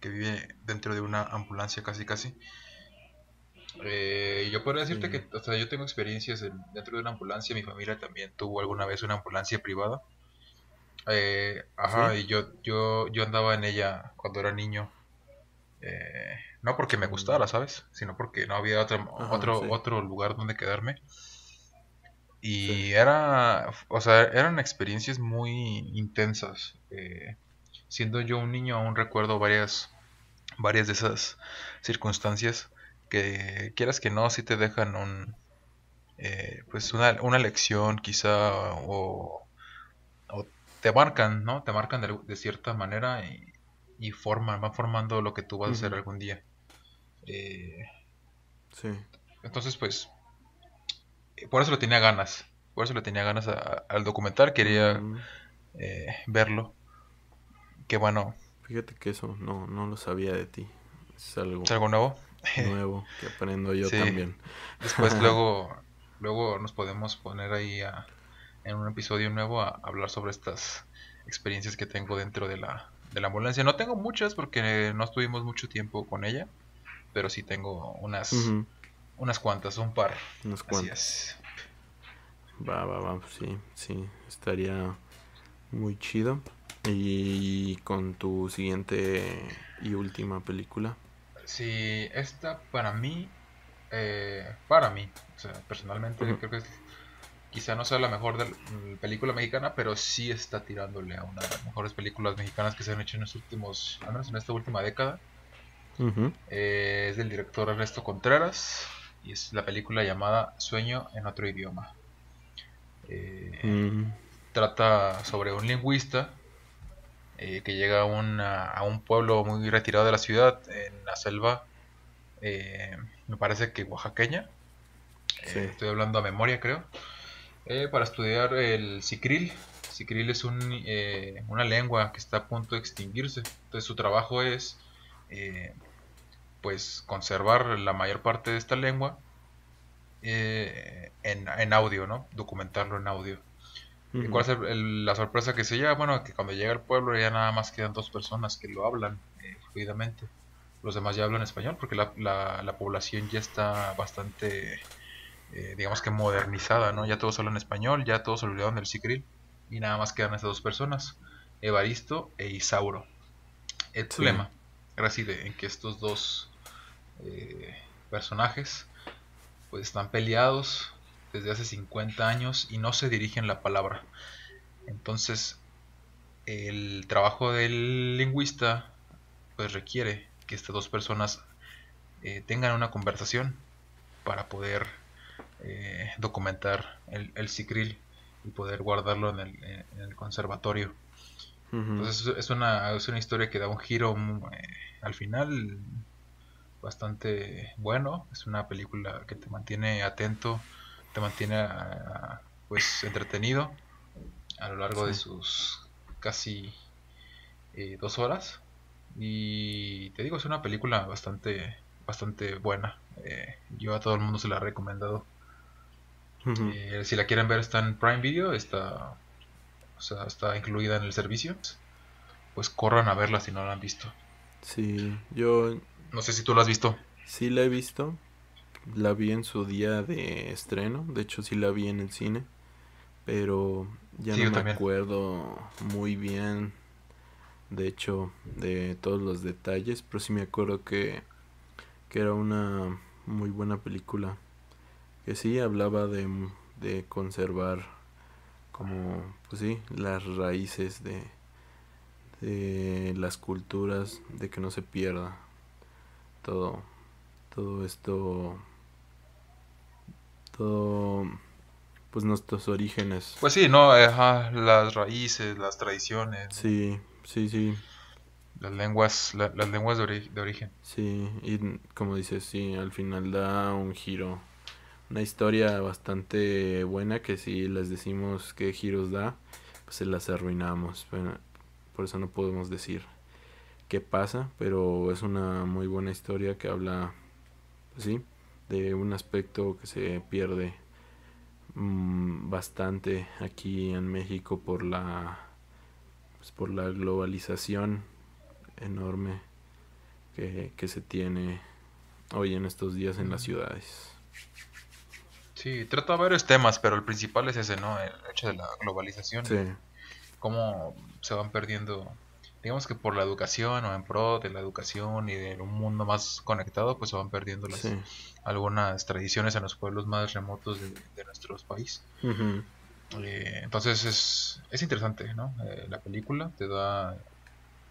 que vive dentro de una ambulancia casi casi. Eh, yo podría decirte que, o sea, yo tengo experiencias dentro de una ambulancia, mi familia también tuvo alguna vez una ambulancia privada. Eh, ajá, y yo, yo, yo andaba en ella cuando era niño. Eh, no porque me gustara, mm. ¿sabes? Sino porque no había otro, otro, otro lugar donde quedarme. Y era, o sea, eran experiencias muy intensas. Eh, siendo yo un niño, aún recuerdo varias, varias de esas circunstancias que quieras que no, si te dejan un, eh, pues una, una lección quizá o, te marcan, ¿no? Te marcan de, cierta manera y, y, forman, van formando lo que tú vas a hacer algún día. Eh, sí. Entonces, pues, por eso le tenía ganas, por eso le tenía ganas al documental, quería eh, verlo. Que bueno. Fíjate que eso no, no lo sabía de ti. ¿Es algo, ¿Es algo nuevo? Nuevo que aprendo yo también. Después luego, luego nos podemos poner ahí en un episodio nuevo a hablar sobre estas experiencias que tengo dentro de la, de la ambulancia. No tengo muchas porque no estuvimos mucho tiempo con ella, pero sí tengo unas, unas cuantas, un par. Unas cuantas. Va, va, va, sí, sí, estaría muy chido. Y con tu siguiente y última película. Sí, esta para mí, eh, para mí, o sea, personalmente creo que quizá no sea la mejor de, mm, película mexicana, pero sí está tirándole a una de las mejores películas mexicanas que se han hecho en los últimos, al menos en esta última década. Eh, es del director Ernesto Contreras y es la película llamada Sueño en otro idioma. Eh, trata sobre un lingüista eh, que llega a, a, un pueblo muy retirado de la ciudad, en la selva, eh, me parece que oaxaqueña, eh, estoy hablando a memoria creo, para estudiar el sicril. Sicril es un, una lengua que está a punto de extinguirse, entonces su trabajo es pues conservar la mayor parte de esta lengua en, en audio, ¿no? documentarlo en audio. ¿Cuál es la sorpresa que se lleva? Bueno, que cuando llega al pueblo ya nada más quedan dos personas que lo hablan eh, fluidamente. Los demás ya hablan español porque la, la, población ya está bastante, eh, digamos que modernizada, ¿no? Ya todos hablan español, ya todos olvidaron del sicril y nada más quedan esas dos personas, Evaristo e Isauro. El problema reside en que estos dos eh, personajes pues están peleados desde hace 50 años y no se dirigen la palabra. Entonces, el trabajo del lingüista pues requiere que estas dos personas eh, tengan una conversación para poder eh, documentar el, el Cicril y poder guardarlo en el, en el conservatorio. Entonces es una, es una historia que da un giro eh, al final bastante bueno. Es una película que te mantiene atento te mantiene ah, pues entretenido a lo largo de sus casi eh, dos horas. Y te digo es una película bastante bastante buena. Eh, yo a todo el mundo se la he recomendado. Eh, si la quieren ver está en Prime Video está o sea está incluida en el servicio. Pues corran a verla si no la han visto. Sí yo no sé si tú la has visto. Sí la he visto la vi en su día de estreno, de hecho sí la vi en el cine, pero ya no me acuerdo muy bien de hecho, de todos los detalles, pero sí me acuerdo que, que era una muy buena película. Que sí hablaba de, de conservar como, pues sí, las raíces de, de las culturas, de que no se pierda todo, todo esto, todo, pues nuestros orígenes. Pues sí, ¿no? Ajá, las raíces, las tradiciones. Sí, sí, sí. Las lenguas, la- las lenguas de, ori- de origen. Sí, y como dices, sí, al final da un giro. Una historia bastante buena que si les decimos qué giros da, pues se las arruinamos. Pero por eso no podemos decir qué pasa, pero es una muy buena historia que habla, pues sí, de un aspecto que se pierde mm, bastante aquí en México por la, pues por la globalización enorme que, que se tiene hoy en estos días en las ciudades. Sí, trata varios temas, pero el principal es ese, ¿no? El hecho de la globalización. Sí, Cómo se van perdiendo, digamos que por la educación o en pro de la educación y de un mundo más conectado, pues se van perdiendo las, sí. algunas tradiciones en los pueblos más remotos de, de nuestro país. Ujú, Eh, entonces es, es interesante, ¿no? Eh, la película te da,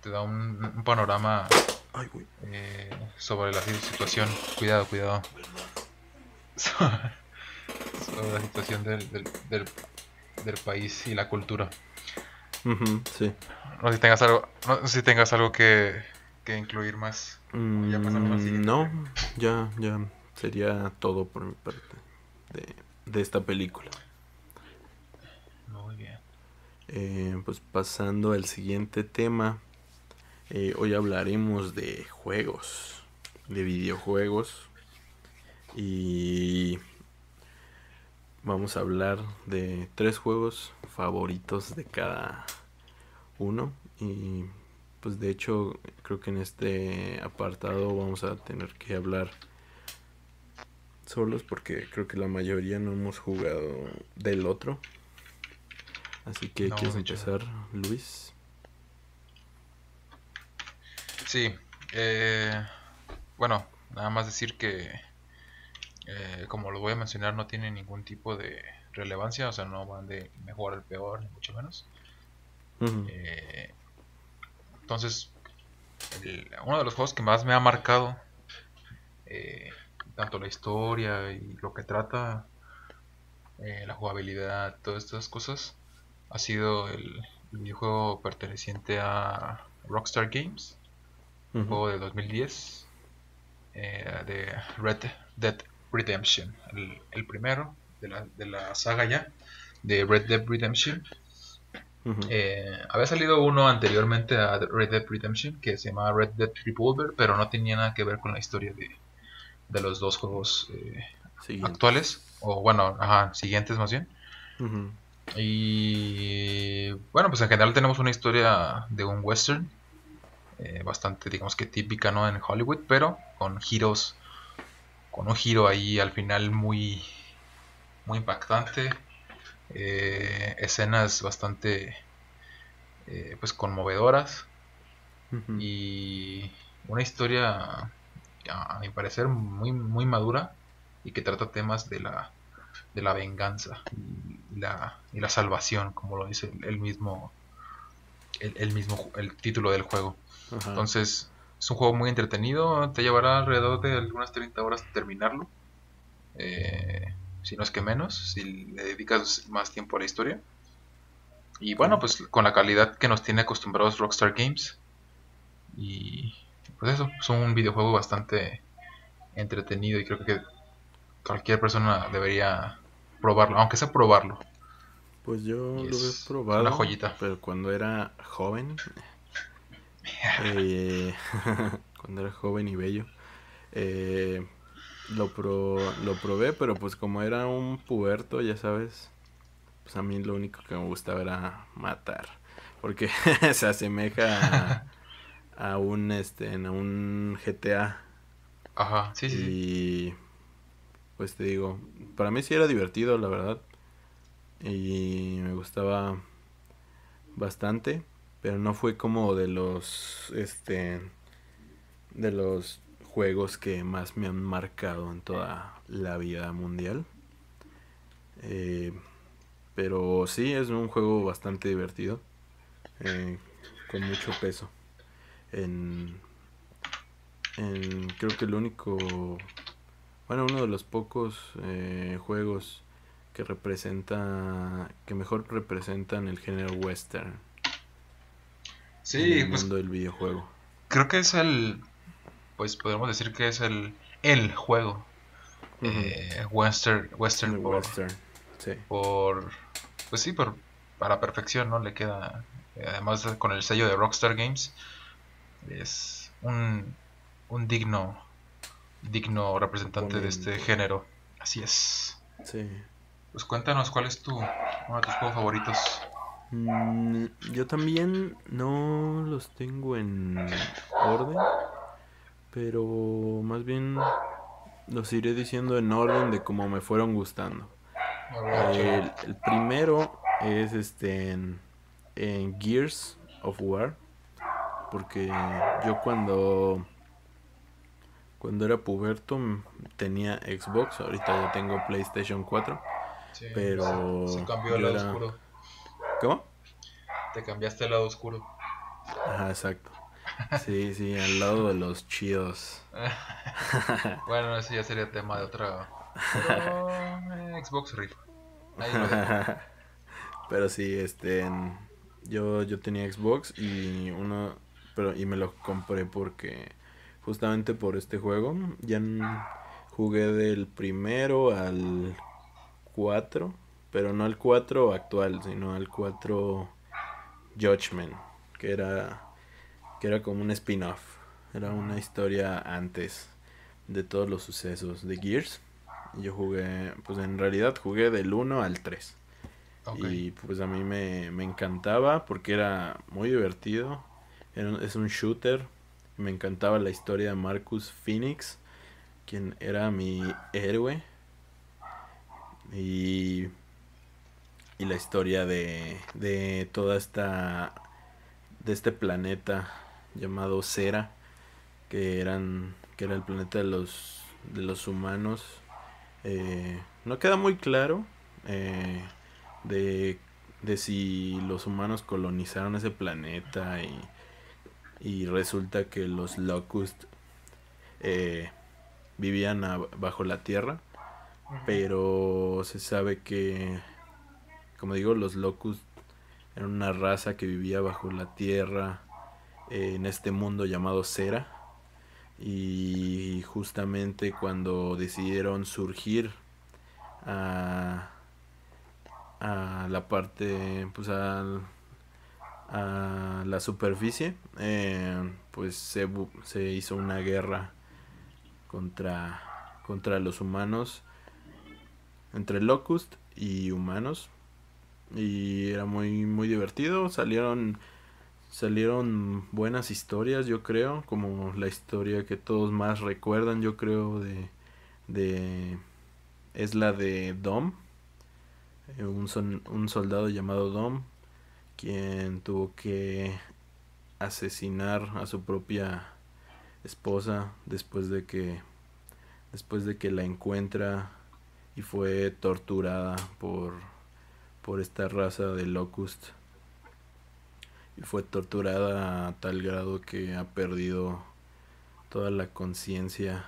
te da un, un panorama Ay, eh, sobre la situación. Cuidado, cuidado. sobre la situación del, del, del, del país y la cultura. Ujú, sí. No sé si tengas algo, no si tengas algo que, que incluir más. Ya pasamos al Mm, siguiente no, ya, ya sería todo por mi parte de, de esta película. Muy bien. Eh, pues pasando al siguiente tema, eh, hoy hablaremos de juegos, de videojuegos y vamos a hablar de tres juegos favoritos de cada uno y pues de hecho creo que en este apartado vamos a tener que hablar solos porque creo que la mayoría no hemos jugado del otro. Así que No, quieres empezar, Luis. Sí, eh, bueno, nada más decir que, eh, como lo voy a mencionar, no tiene ningún tipo de relevancia, o sea, no van de mejor al peor, ni mucho menos. Eh, entonces, el- uno de los juegos que más me ha marcado, eh, tanto la historia y lo que trata, eh, la jugabilidad, todas estas cosas, ha sido el, el videojuego perteneciente a Rockstar Games, un juego de 2010, eh, de Red Dead Redemption, el, el primero de la, de la saga ya, de Red Dead Redemption. Eh, había salido uno anteriormente a Red Dead Redemption que se llamaba Red Dead Revolver, pero no tenía nada que ver con la historia de, de los dos juegos eh, actuales, o bueno, ajá, siguientes más bien. Y bueno, pues en general tenemos una historia de un western, eh, bastante, digamos que típica, ¿no? En Hollywood, pero con giros, con un giro ahí al final muy, muy impactante, eh, escenas bastante, eh, pues conmovedoras. Y una historia, a mi parecer, muy, muy madura y que trata temas de la, de la venganza y la, y la salvación, como lo dice el, el mismo, el, el mismo el título del juego. Entonces, es un juego muy entretenido, te llevará alrededor de algunas 30 horas terminarlo, eh, si no es que menos, si le dedicas más tiempo a la historia. Y bueno, pues con la calidad que nos tiene acostumbrados Rockstar Games. Y pues eso, es un videojuego bastante entretenido y creo que cualquier persona debería probarlo, aunque sea probarlo. Pues yo Y lo he probado. una joyita. Pero cuando era joven. eh, cuando era joven y bello. eh, lo, pro- lo probé, pero pues como era un puberto, ya sabes. Pues a mí lo único que me gustaba era matar. Porque se asemeja a, a un este a un GTA. Ajá, sí, sí. Y pues te digo, para mí sí era divertido, la verdad. Y me gustaba bastante. pero no fue como de los este de los juegos que más me han marcado en toda la vida mundial. Eh, pero sí, es un juego bastante divertido. Eh, con mucho peso. En, en, creo que el único, bueno, uno de los pocos eh, juegos que representa, que mejor representan el género western. Sí, en el pues mundo del videojuego. creo que es el, pues podemos decir que es el, el juego. Eh, western, western por, western, sí. por, pues sí, por, a la perfección, ¿no? Le queda, eh, además de- con el sello de Rockstar Games, es un, un digno, digno representante de este género. Así es. Sí. Pues cuéntanos cuál es tu, uno de tus juegos favoritos. Mm, yo también no los tengo en orden, pero más bien los iré diciendo en orden de cómo me fueron gustando. El, el primero es este en, en Gears of War, porque yo cuando cuando era puberto tenía Xbox, ahorita ya tengo PlayStation 4. Sí, pero se, se cambió yo lado era- oscuro. ¿Cómo? Te cambiaste al lado oscuro. Ajá, exacto. Sí, sí, al lado de los chidos. Bueno, ese ya sería tema de otra. Pero, eh, Xbox rifa. Ahí lo dejo. Pero sí, este, yo, yo tenía Xbox y uno, pero y me lo compré porque justamente por este juego ya jugué del primero al 4, pero no al 4 actual, sino al 4 Judgment, que era que era como un spin-off, era una historia antes de todos los sucesos de Gears. Yo jugué, pues en realidad jugué del 1 al 3. Ok. Y pues a mí me, me encantaba porque era muy divertido. Era es un shooter. Me encantaba la historia de Marcus Phoenix, quien era mi héroe. Y, y la historia de, de toda esta de este planeta llamado Cera, que eran que era el planeta de los de los humanos. Eh, no queda muy claro eh, de, de si los humanos colonizaron ese planeta y, y resulta que los Locust eh, vivían a- bajo la tierra, pero se sabe que, como digo, los Locust eran una raza que vivía bajo la tierra en este mundo llamado Cera. Y justamente cuando decidieron surgir a, a la parte, pues a la superficie, eh, pues se, se hizo una guerra contra, contra los humanos, entre Locust y humanos. Y era muy, muy divertido, salieron salieron buenas historias, yo creo, como la historia que todos más recuerdan, yo creo, de, de es la de Dom, eh, un, son- un soldado llamado Dom, quien tuvo que asesinar a su propia esposa después de que después de que la encuentra y fue torturada por por esta raza de Locust y fue torturada a tal grado que ha perdido toda la conciencia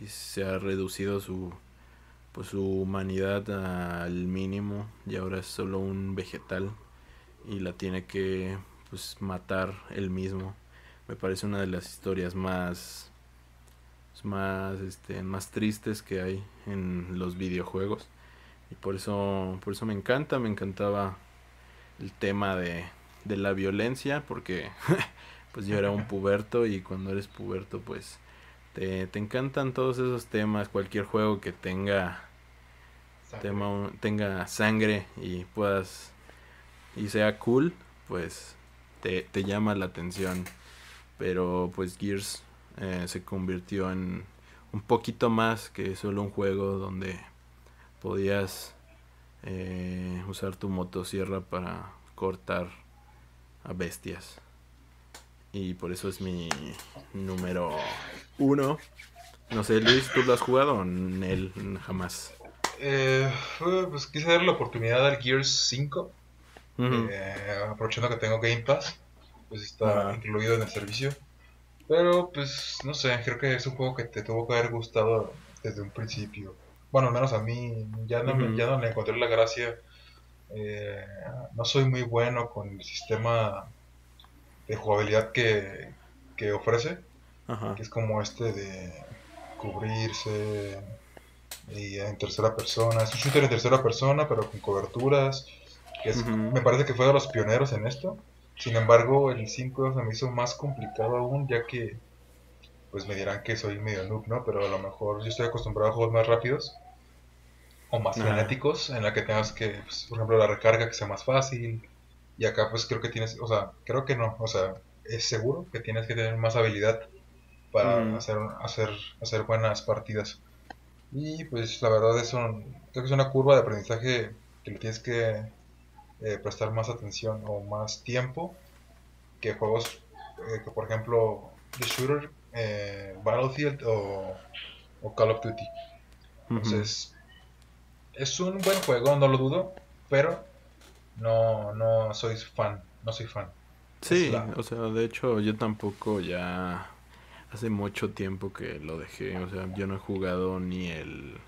y se ha reducido su pues su humanidad al mínimo y ahora es solo un vegetal y la tiene que pues matar él mismo. Me parece una de las historias más más este más tristes que hay en los videojuegos y por eso por eso me encanta me encantaba el tema de, de la violencia porque pues yo era un puberto y cuando eres puberto pues te, te encantan todos esos temas cualquier juego que tenga Sangre. tema tenga sangre y puedas y sea cool pues te, te llama la atención pero pues Gears eh, se convirtió en un poquito más que solo un juego donde podías eh, usar tu motosierra para cortar a bestias. Y por eso es mi número uno. No sé, Luis, ¿tú lo has jugado o él jamás? Eh, pues quise dar la oportunidad al Gears 5. Eh, aprovechando que tengo Game Pass, pues está incluido en el servicio. Pero pues no sé, creo que es un juego que te tuvo que haber gustado desde un principio. Bueno, al menos a mí ya no, ya no le encontré la gracia. Eh, no soy muy bueno con el sistema de jugabilidad que, que ofrece. Que es como este de cubrirse y en tercera persona. Es un shooter en tercera persona, pero con coberturas. Me parece que fue de los pioneros en esto. Sin embargo, el 5 se me hizo más complicado aún, ya que, pues me dirán que soy medio noob, ¿no? Pero a lo mejor yo estoy acostumbrado a juegos más rápidos o más frenéticos, en la que tengas que, pues, por ejemplo, la recarga que sea más fácil. Y acá, pues creo que tienes, o sea, creo que no, o sea, es seguro que tienes que tener más habilidad para hacer, hacer, hacer buenas partidas. Y pues la verdad es un, creo que es una curva de aprendizaje que le tienes que eh, prestar más atención o más tiempo que juegos eh, que por ejemplo The Shooter, eh, Battlefield o, Call of Duty. Entonces, es un buen juego, no lo dudo, pero no, no soy fan, no soy fan. Sí, o sea, de hecho yo tampoco ya hace mucho tiempo que lo dejé, o sea, yo no he jugado ni el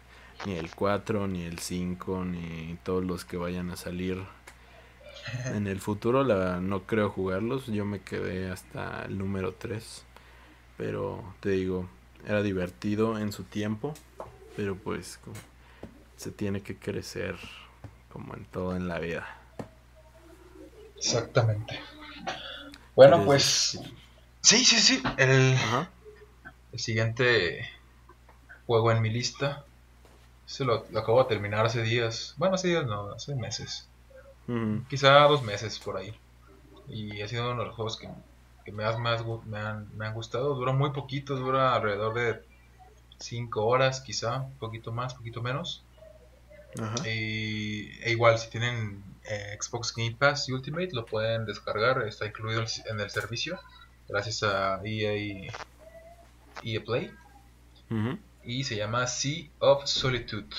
ni el 4, ni el 5, ni todos los que vayan a salir en el futuro la, no creo jugarlos, yo me quedé hasta el número 3, pero te digo, era divertido en su tiempo, pero pues se tiene que crecer como en todo en la vida. Exactamente. Bueno, pues sí, sí, sí, el, el siguiente juego en mi lista se lo, lo acabo de terminar hace días, bueno, hace días no, hace meses Quizá dos meses por ahí. Y ha sido uno de los juegos que, más, más me, han, me han gustado. Dura muy poquito, dura alrededor de 5 horas, quizá, un poquito más, poquito menos. Y, e igual, si tienen eh, Xbox Game Pass y Ultimate, lo pueden descargar, está incluido en el servicio, gracias a EA, EA Play. Y se llama Sea of Solitude.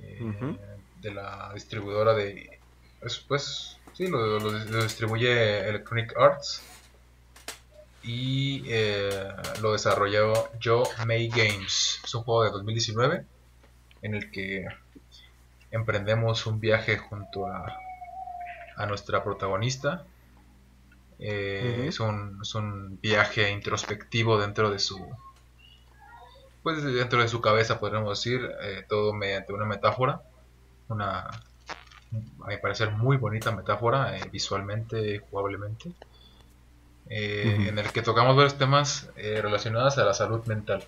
Eh, de la distribuidora de... Pues, sí, lo, distribuye Electronic Arts y eh, lo desarrolló Joe May Games. Es un juego de 2019 en el que emprendemos un viaje junto a, a nuestra protagonista. Eh, es, un, es, un, viaje introspectivo dentro de su pues dentro de su cabeza podríamos decir eh, todo mediante una metáfora una, a mi parecer, muy bonita metáfora eh, visualmente, jugablemente, eh, en el que tocamos varios temas eh, relacionados a la salud mental.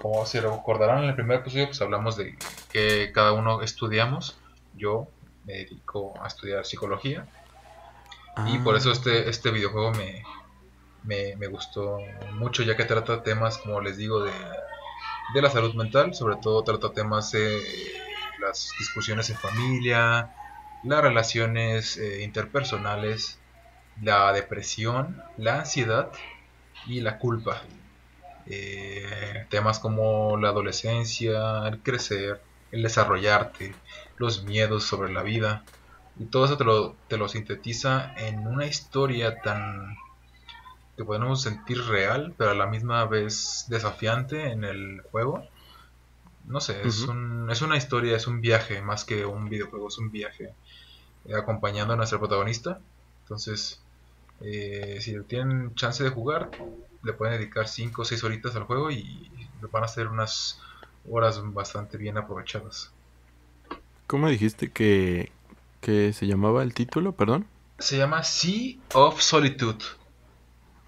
Como se recordarán en el primer episodio, pues hablamos de que cada uno estudiamos. Yo me dedico a estudiar psicología. Y por eso ah. este, este videojuego me, me, me, gustó mucho, ya que trata temas, como les digo, de, de la salud mental. Sobre todo trata temas de las discusiones en familia, las relaciones eh, interpersonales, la depresión, la ansiedad y la culpa. Eh, temas como la adolescencia, el crecer, el desarrollarte, los miedos sobre la vida. Y todo eso te lo, te lo sintetiza en una historia tan que podemos sentir real, pero a la misma vez desafiante en el juego no sé, es, un, es una historia, es un viaje, más que un videojuego, es un viaje eh, acompañando a nuestra protagonista. Entonces, eh, si tienen chance de jugar, le pueden dedicar 5 o 6 horitas al juego y van a ser unas horas bastante bien aprovechadas. ¿Cómo dijiste que, que se llamaba el título, perdón? Se llama Sea of Solitude.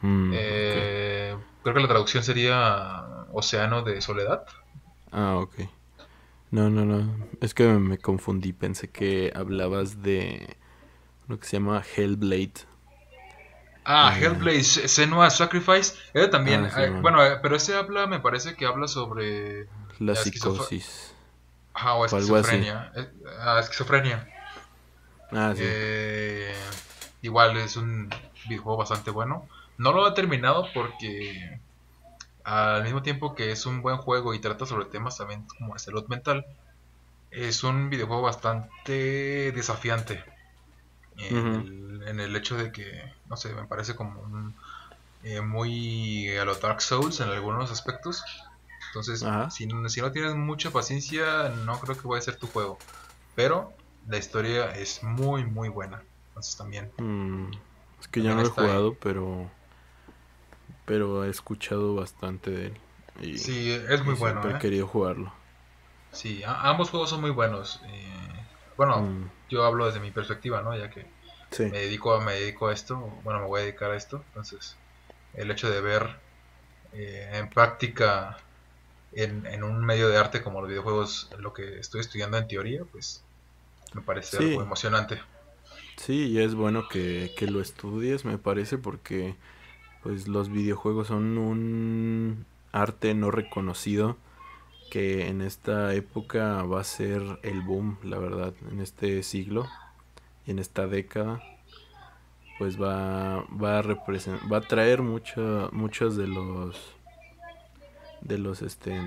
Mm, eh, creo que la traducción sería Océano de Soledad. Ah, ok. No, no, no. Es que me confundí. Pensé que hablabas de lo que se llama Hellblade. Ah, eh, Hellblade, Senua Sacrifice. Él también. Ah, eh, bueno, eh, pero ese habla, me parece que habla sobre. La, psicosis. Ah, o esquizofrenia. ah, esquizofrenia. Ah, sí. igual es un videojuego bastante bueno. No lo he terminado porque al mismo tiempo que es un buen juego y trata sobre temas también como de salud mental, es un videojuego bastante desafiante. En, el, hecho de que, no sé, me parece como un, eh, muy a los Dark Souls en algunos aspectos. Entonces, si, si, no tienes mucha paciencia, no creo que vaya a ser tu juego. Pero la historia es muy, muy buena. Entonces también. Mm, es que ya no lo he jugado, pero pero he escuchado bastante de él. Y, sí, es muy bueno. Siempre he ¿eh? querido jugarlo. Sí, ambos juegos son muy buenos. Eh, bueno, mm. yo hablo desde mi perspectiva, ¿no? Ya que me dedico a me dedico a esto, bueno, me voy a dedicar a esto, entonces el hecho de ver eh, en práctica en, en, un medio de arte como los videojuegos lo que estoy estudiando en teoría, pues me parece algo emocionante. Sí, y es bueno que, que lo estudies, me parece, porque pues los videojuegos son un arte no reconocido que en esta época va a ser el boom, la verdad, en este siglo y en esta década pues va va a va a traer mucho, muchos de los de los este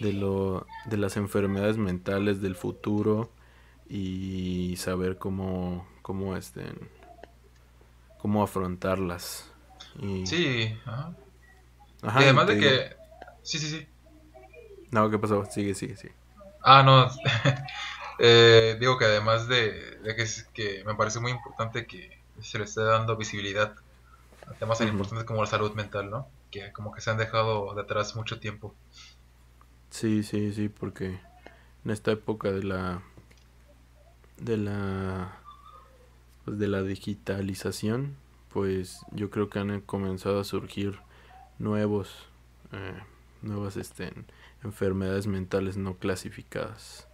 de lo de las enfermedades mentales del futuro y saber cómo cómo estén cómo afrontarlas. Y... Sí, ajá. y además de que... Sí, sí, sí. No, ¿qué pasó? Sigue, sigue, sigue. Ah, no. eh, digo que además de, de que, que, me parece muy importante que se le esté dando visibilidad a temas tan importantes como la salud mental, ¿no? Que como que se han dejado de atrás mucho tiempo. Sí, sí, sí, porque en esta época de la de la pues, de la digitalización, pues yo creo que han comenzado a surgir nuevos, eh, nuevas este, enfermedades mentales no clasificadas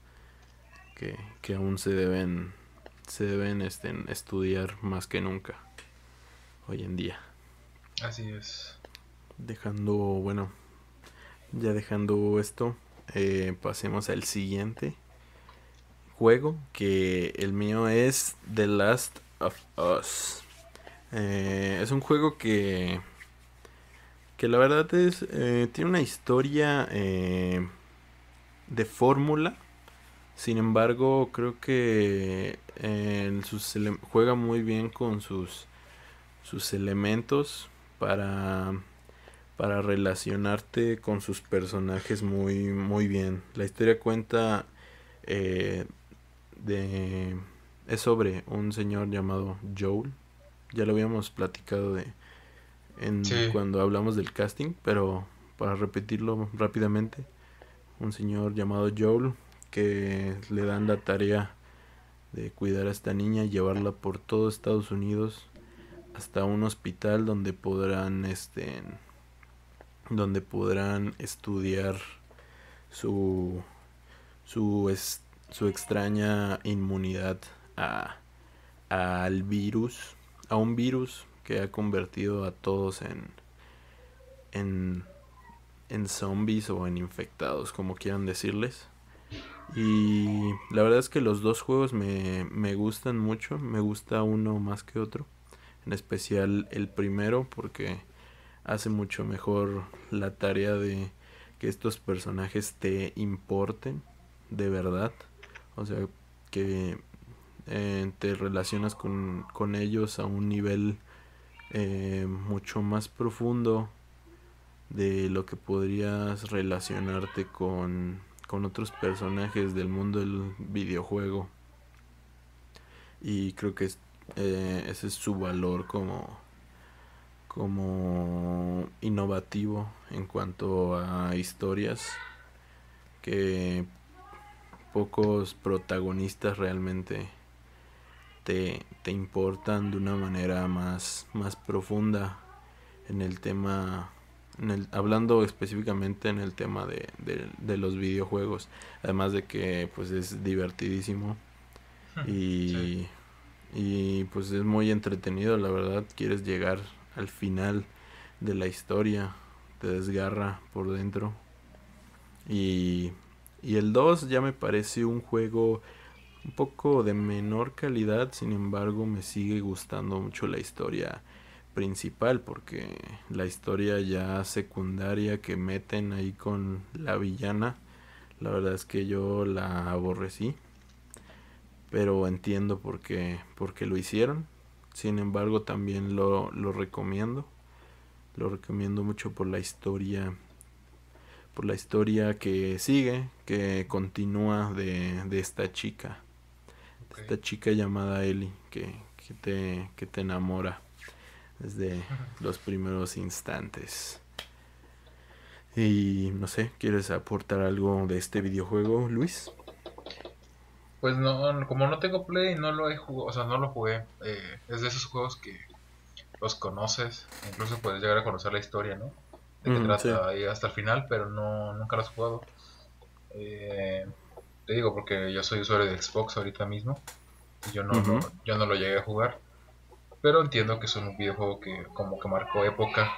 que, que aún se deben, se deben este, estudiar más que nunca hoy en día. Así es. Dejando, bueno, ya dejando esto, eh, pasemos al siguiente juego que el mío es The Last of Us. Eh, es un juego que. Que la verdad es. Eh, tiene una historia eh, de fórmula. Sin embargo, creo que sus juega muy bien con sus, sus elementos para, para relacionarte con sus personajes muy, muy bien. La historia cuenta de es sobre un señor llamado Joel. Ya lo habíamos platicado de en cuando hablamos del casting, pero para repetirlo rápidamente, un señor llamado Joel que le dan la tarea de cuidar a esta niña y llevarla por todo Estados Unidos hasta un hospital donde podrán este donde podrán estudiar su su, su extraña inmunidad a, al virus, a un virus que ha convertido a todos en, en, en zombies o en infectados, como quieran decirles. Y la verdad es que los dos juegos me, me gustan mucho, me gusta uno más que otro, en especial el primero porque hace mucho mejor la tarea de que estos personajes te importen de verdad. O sea, que eh, te relacionas con, con, ellos a un nivel eh, mucho más profundo de lo que podrías relacionarte con, con otros personajes del mundo del videojuego. Y creo que eh, ese es su valor como, como innovativo en cuanto a historias que pocos protagonistas realmente te, importan de una manera más, más profunda en el tema, en el, hablando específicamente en el tema de, de, los videojuegos, además de que pues es divertidísimo y, y pues es muy entretenido, la verdad, quieres llegar al final de la historia, te desgarra por dentro y, y el 2 ya me parece un juego un poco de menor calidad, sin embargo me sigue gustando mucho la historia principal porque la historia ya secundaria que meten ahí con la villana, la verdad es que yo la aborrecí, pero entiendo por qué, por qué lo hicieron, sin embargo también lo, lo recomiendo, lo recomiendo mucho por la historia por la historia que sigue, que continúa de, de esta chica esta chica llamada Ellie que, que, te, que te enamora desde los primeros instantes. Y no sé, ¿quieres aportar algo de este videojuego, Luis? Pues no, como no tengo play, no lo he jugado, o sea, no lo jugué. Eh, es de esos juegos que los conoces, incluso puedes llegar a conocer la historia, ¿no? De qué trata ahí hasta el final, pero no nunca lo has jugado. Eh, te digo porque yo soy usuario de Xbox ahorita mismo. Y yo no, lo, yo no lo llegué a jugar. Pero entiendo que es un videojuego que como que marcó época.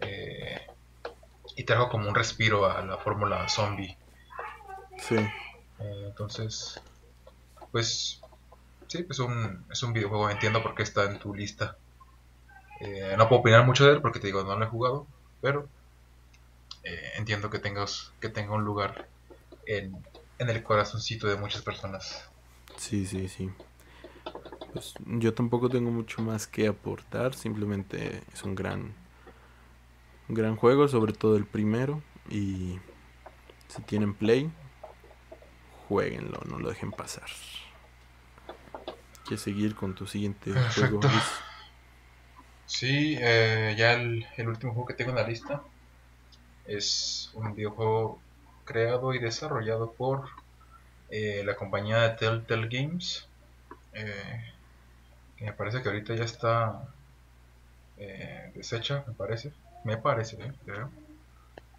Eh, y trajo como un respiro a la fórmula zombie. Sí. Eh, entonces, pues sí, pues un, es un videojuego, entiendo por qué está en tu lista. Eh, no puedo opinar mucho de él porque te digo, no lo he jugado, pero entiendo que tengas que tenga un lugar en, en el corazoncito de muchas personas. Sí, sí, sí. Pues yo tampoco tengo mucho más que aportar, simplemente es un gran un gran juego, sobre todo el primero y si tienen play, jueguenlo, no lo dejen pasar. ¿Quieres seguir con tu siguiente juego? Sí, eh, ya el, el último juego que tengo en la lista es un videojuego creado y desarrollado por eh, la compañía de Telltale Games. Eh, que me parece que ahorita ya está eh, deshecha, me parece. Me parece, creo.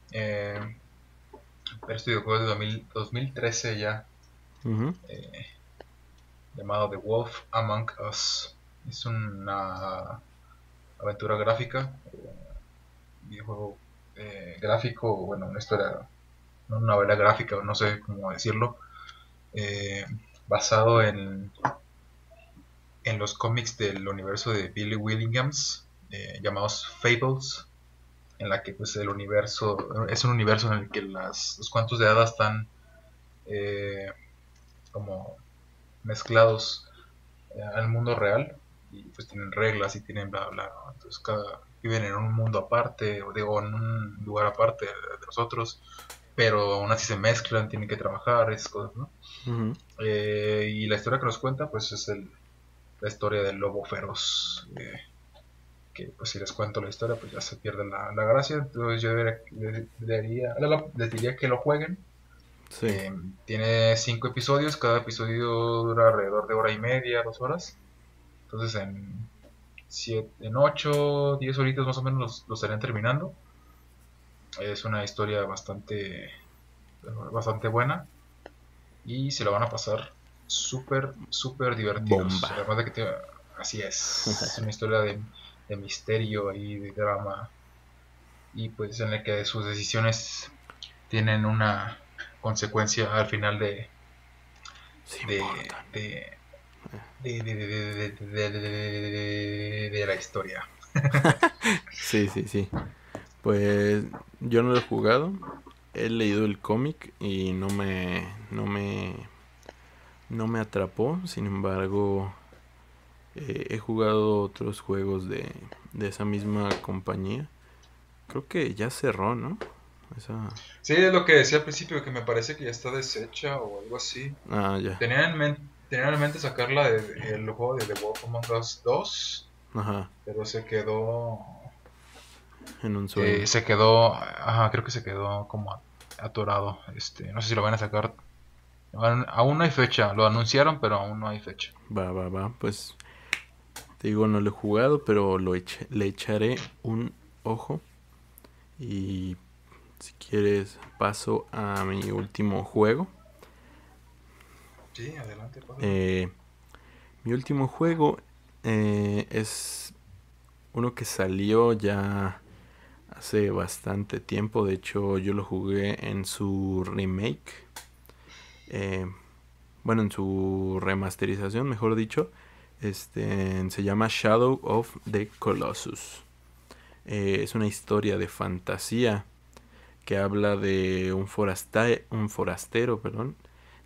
pero este videojuego es de 2013 ya. llamado The Wolf Among Us. Es una aventura gráfica. videojuego gráfico, bueno, una historia una novela gráfica, no sé cómo decirlo, eh, basado en, en los cómics del universo de Billy Williams, eh, llamados Fables, en la que pues el universo es un universo en el que las, los cuentos de hadas están eh, como mezclados al mundo real y pues tienen reglas y tienen bla bla entonces cada viven en un mundo aparte o, de, o en un lugar aparte de los otros pero aún así se mezclan, tienen que trabajar, esas cosas, ¿no? Eh, y la historia que nos cuenta, pues es el, la historia del lobo feroz. Eh, que pues si les cuento la historia, pues ya se pierde la, gracia. Entonces yo les, diría, les diría que lo jueguen. Eh, tiene cinco episodios, cada episodio dura alrededor de hora y media, dos horas. Entonces en, siete, en 8, 10 horitas más o menos lo estarían terminando. Es una historia bastante, bastante buena y se la van a pasar súper, súper divertidos. Además de que te, así es, es una historia de, misterio y de drama y pues en la que sus decisiones tienen una consecuencia al final de de, de, de, de, la historia. sí, sí, sí. Pues yo no lo he jugado. He leído el cómic y no me, no me, no me atrapó. Sin embargo, eh, he jugado otros juegos de, de esa misma compañía. Creo que ya cerró, ¿no? Esa... Sí, es lo que decía al principio, que me parece que ya está deshecha o algo así. Ah, ya. Tenían en, mente, en mente sacarla del juego de The Wolf Among Us 2. Ajá. Pero se quedó en un sueño. Eh, se quedó, ajá, creo que se quedó como atorado. Este, no sé si lo van a sacar. Aún no hay fecha, lo anunciaron, pero aún no hay fecha. Va, va, va. Pues te digo, no lo he jugado, pero lo le echaré un ojo. Y si quieres, paso a mi último juego. Sí, adelante. Eh, mi último juego eh, es uno que salió ya hace bastante tiempo. De hecho, yo lo jugué en su remake. Eh, bueno, en su remasterización, mejor dicho, este, se llama Shadow of the Colossus. Eh, es una historia de fantasía que habla de un, un forastero perdón,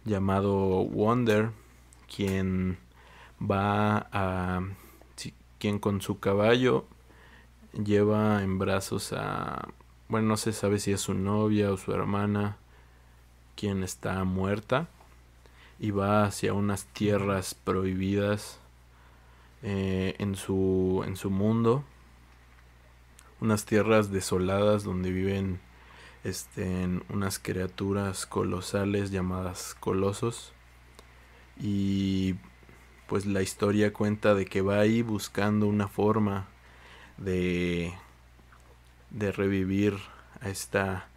llamado Wonder, quien va a... quien con su caballo lleva en brazos a... Bueno, no se sabe si es su novia o su hermana, quien está muerta, y va hacia unas tierras prohibidas eh, en, su, en su mundo, unas tierras desoladas donde viven este, unas criaturas colosales llamadas colosos. Y pues la historia cuenta de que va ahí buscando una forma de, de revivir a esta,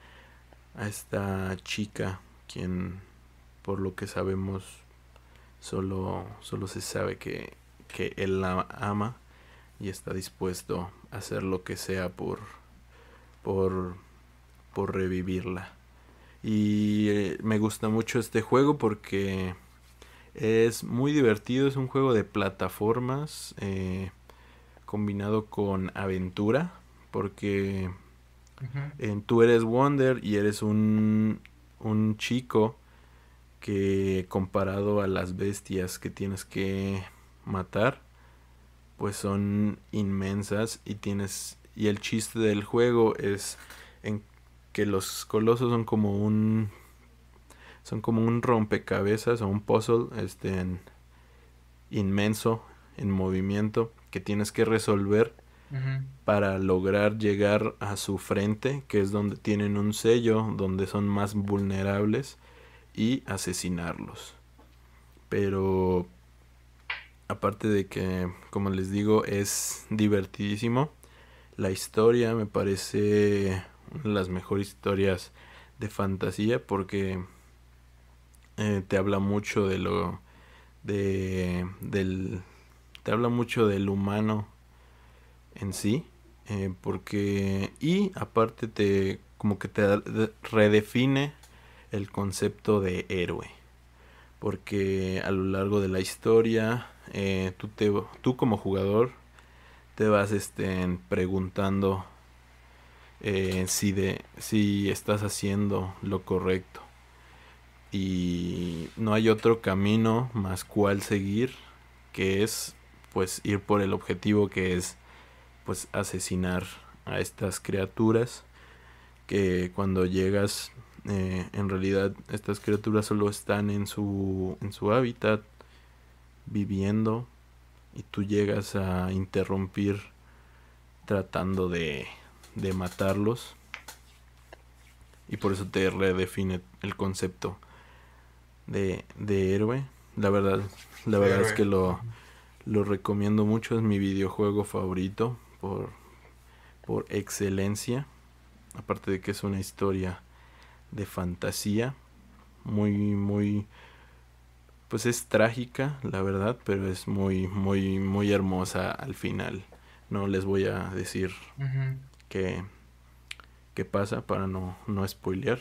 a esta chica, quien por lo que sabemos solo, solo se sabe que, que él la ama y está dispuesto a hacer lo que sea por, por, por revivirla. Y eh, me gusta mucho este juego porque es muy divertido, es un juego de plataformas eh, combinado con aventura, porque en, tú eres Wonder y eres un, un chico que comparado a las bestias que tienes que matar, pues son inmensas y tienes y el chiste del juego es en que los colosos son como un son como un rompecabezas o un puzzle este inmenso en movimiento que tienes que resolver para lograr llegar a su frente que es donde tienen un sello donde son más vulnerables y asesinarlos pero aparte de que, como les digo, es divertidísimo. La historia me parece una de las mejores historias de fantasía porque eh, te habla mucho de lo de del te habla mucho del humano en sí eh, porque y aparte te como que te redefine el concepto de héroe porque a lo largo de la historia eh, tú, te, tú como jugador te vas este, preguntando eh, si, de, si estás haciendo lo correcto. Y no hay otro camino más cual seguir que es pues ir por el objetivo que es pues asesinar a estas criaturas que cuando llegas eh, en realidad estas criaturas solo están en su, en su hábitat viviendo y tú llegas a interrumpir tratando de, de matarlos. Y por eso te redefine el concepto de, de héroe. La verdad la verdad es que lo, lo recomiendo mucho es mi videojuego favorito por por excelencia aparte de que es una historia de fantasía, muy, muy, pues es trágica, la verdad, pero es muy, muy, muy hermosa al final. No les voy a decir qué, pasa para no, no spoilear.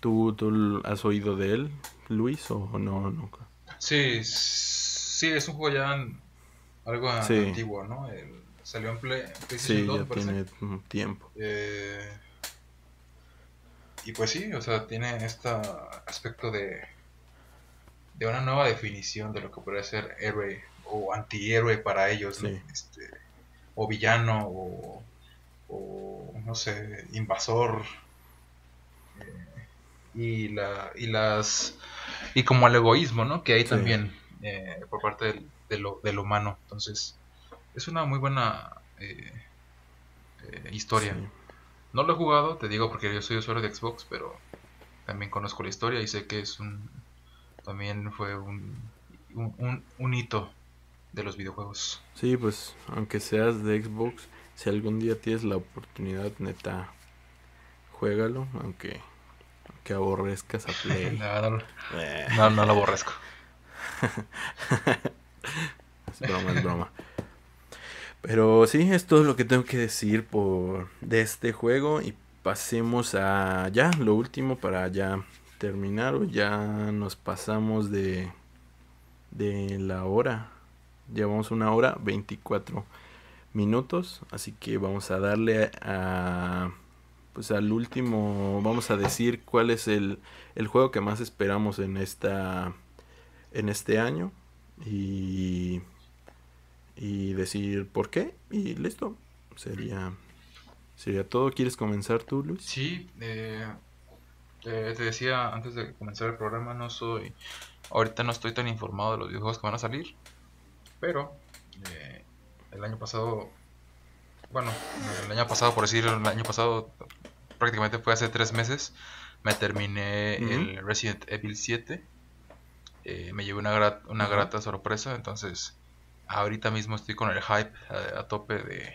¿Tú, ¿Tú has oído de él, Luis, o no nunca? Sí, sí, es un juego ya algo antiguo, ¿no? salió en Play, Sí, ya tiene tiempo. Eh, y pues sí, o sea, tiene este aspecto de, de una nueva definición de lo que podría ser héroe o antihéroe para ellos, este, o villano, o, no sé, invasor. Eh, y, la, y las y como el egoísmo, ¿no? Que hay también eh, por parte del, de lo, del humano. Entonces, es una muy buena eh, historia. No lo he jugado, te digo, porque yo soy usuario de Xbox, pero también conozco la historia y sé que es un. También fue un, un, hito de los videojuegos. Sí, pues, aunque seas de Xbox, si algún día tienes la oportunidad, neta, juégalo, aunque, aunque aborrezcas a Play. no, no, no, lo aborrezco. es broma, es broma. Pero sí, es lo que tengo que decir por de este juego y pasemos a ya lo último para ya terminar o ya nos pasamos de, de la hora. Llevamos una hora 24 minutos, así que vamos a darle a pues al último vamos a decir cuál es el, el juego que más esperamos en esta en este año y y decir por qué y listo. Sería sería todo. Quieres comenzar tú Luis sí eh, te decía antes de comenzar el programa no soy ahorita no estoy tan informado de los videojuegos que van a salir pero eh, el año pasado bueno el año pasado por decir el año pasado prácticamente fue hace tres meses me terminé el Resident Evil 7 eh, me llevé una, una grata sorpresa entonces ahorita mismo estoy con el hype a, tope de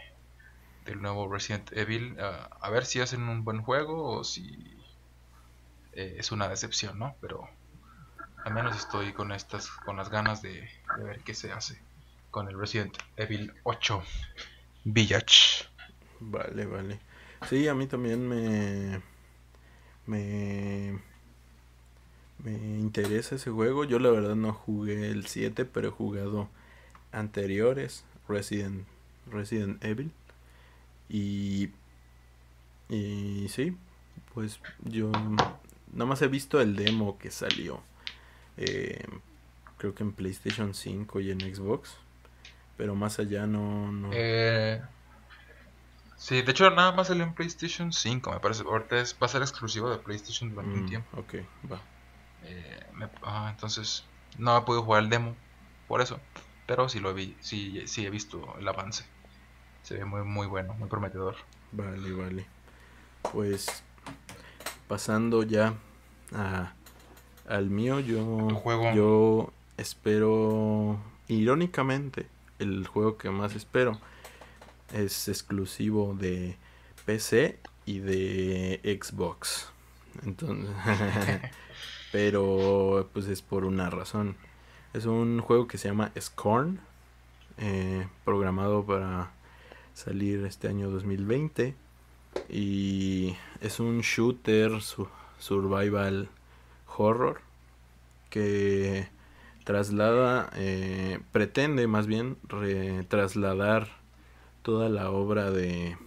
del nuevo Resident Evil. a ver si hacen un buen juego o si eh, es una decepción, ¿no? Pero al menos estoy con estas, con las ganas de, ver qué se hace con el Resident Evil 8 Village. Vale, vale. Sí, a mí también me me me interesa ese juego. Yo la verdad no jugué el 7, pero he jugado anteriores, Resident, Resident Evil. Y, y sí, pues yo nada más he visto el demo que salió. Eh, creo que en PlayStation 5 y en Xbox. Pero más allá no... no... Eh, sí, de hecho nada más salió en PlayStation 5, me parece. Ahorita es, va a ser exclusivo de PlayStation durante un mm, tiempo. Ok, va. Eh, ah, entonces no he podido jugar el demo, por eso. Pero sí lo vi, sí, sí he visto el avance. Se ve muy, muy bueno, muy prometedor. Vale, vale. Pues pasando ya a, al mío, yo, yo espero, irónicamente, el juego que más espero es exclusivo de PC y de Xbox. Entonces, pero pues es por una razón. Es un juego que se llama Scorn, eh, programado para salir este año 2020. Y es un shooter survival horror que traslada, eh, pretende más bien trasladar toda la obra de,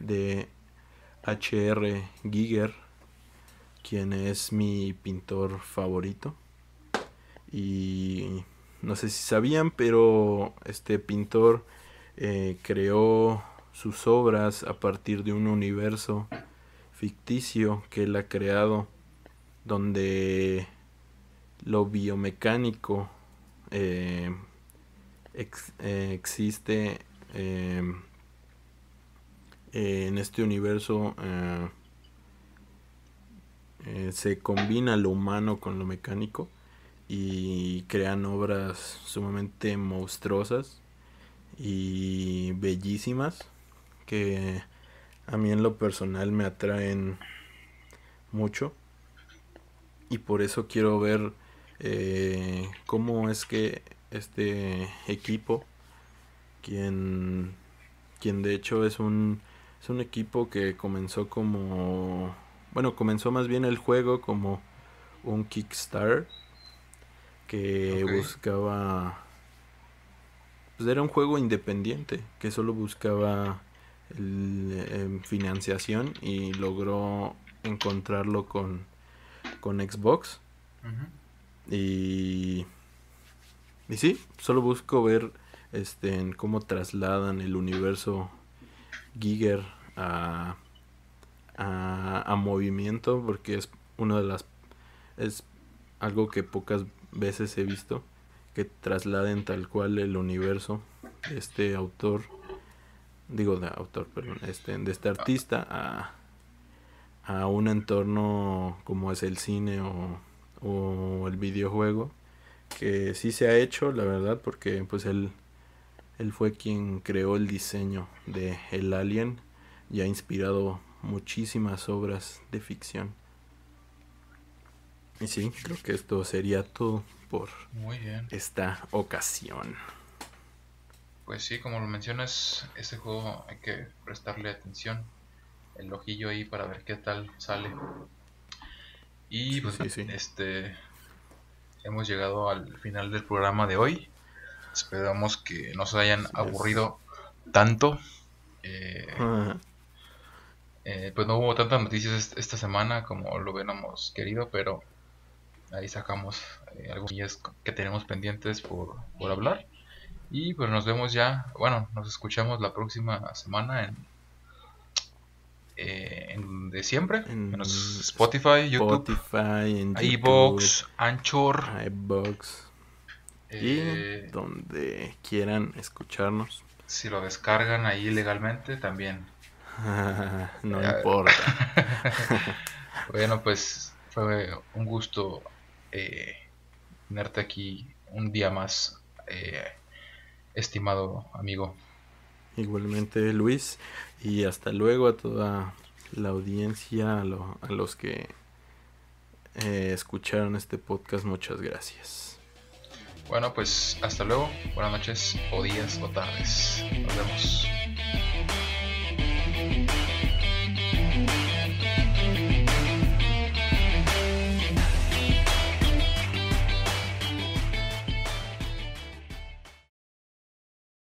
de H.R. Giger, quien es mi pintor favorito y no sé si sabían, pero este pintor eh, creó sus obras a partir de un universo ficticio que él ha creado, donde lo biomecánico eh, eh, existe en este universo. Se combina lo humano con lo mecánico y crean obras sumamente monstruosas y bellísimas que a mí en lo personal me atraen mucho. Y por eso quiero ver eh, cómo es que este equipo quien quien de hecho es un es un equipo que comenzó como bueno comenzó más bien el juego como un Kickstarter que buscaba pues era un juego independiente que solo buscaba el, em, financiación y logró encontrarlo con con Xbox. Y y sí solo busco ver este en cómo trasladan el universo Giger a, a, movimiento porque es una de las es algo que pocas veces he visto que trasladen tal cual el universo de este autor, digo de autor, perdón, este, de este artista a, a un entorno como es el cine o, o el videojuego, que sí se ha hecho, la verdad, porque pues él, él fue quien creó el diseño de El Alien y ha inspirado muchísimas obras de ficción. Y sí, creo que esto sería todo por esta ocasión. Pues sí, como lo mencionas, este juego hay que prestarle atención, el ojillo ahí para ver qué tal sale. Y Sí, pues sí, sí. este hemos llegado al final del programa de hoy. Esperamos que no se hayan aburrido tanto. Eh, Ah, eh, pues no hubo tantas noticias est- esta semana como lo hubiéramos querido, pero ahí sacamos eh, algunas que tenemos pendientes por, por hablar. Y pues nos vemos ya, bueno, nos escuchamos la próxima semana en, eh, en de siempre, En Spotify, YouTube, Spotify, iVoox, Anchor, YouTube, iVoox eh, y donde quieran escucharnos. si lo descargan ahí legalmente también. no importa. Bueno, pues fue un gusto eh, tenerte aquí un día más, eh, estimado amigo. Igualmente Luis y hasta luego a toda la audiencia, a, lo- a los que eh, escucharon este podcast, muchas gracias. Bueno, pues hasta luego, buenas noches o días o tardes. Nos vemos.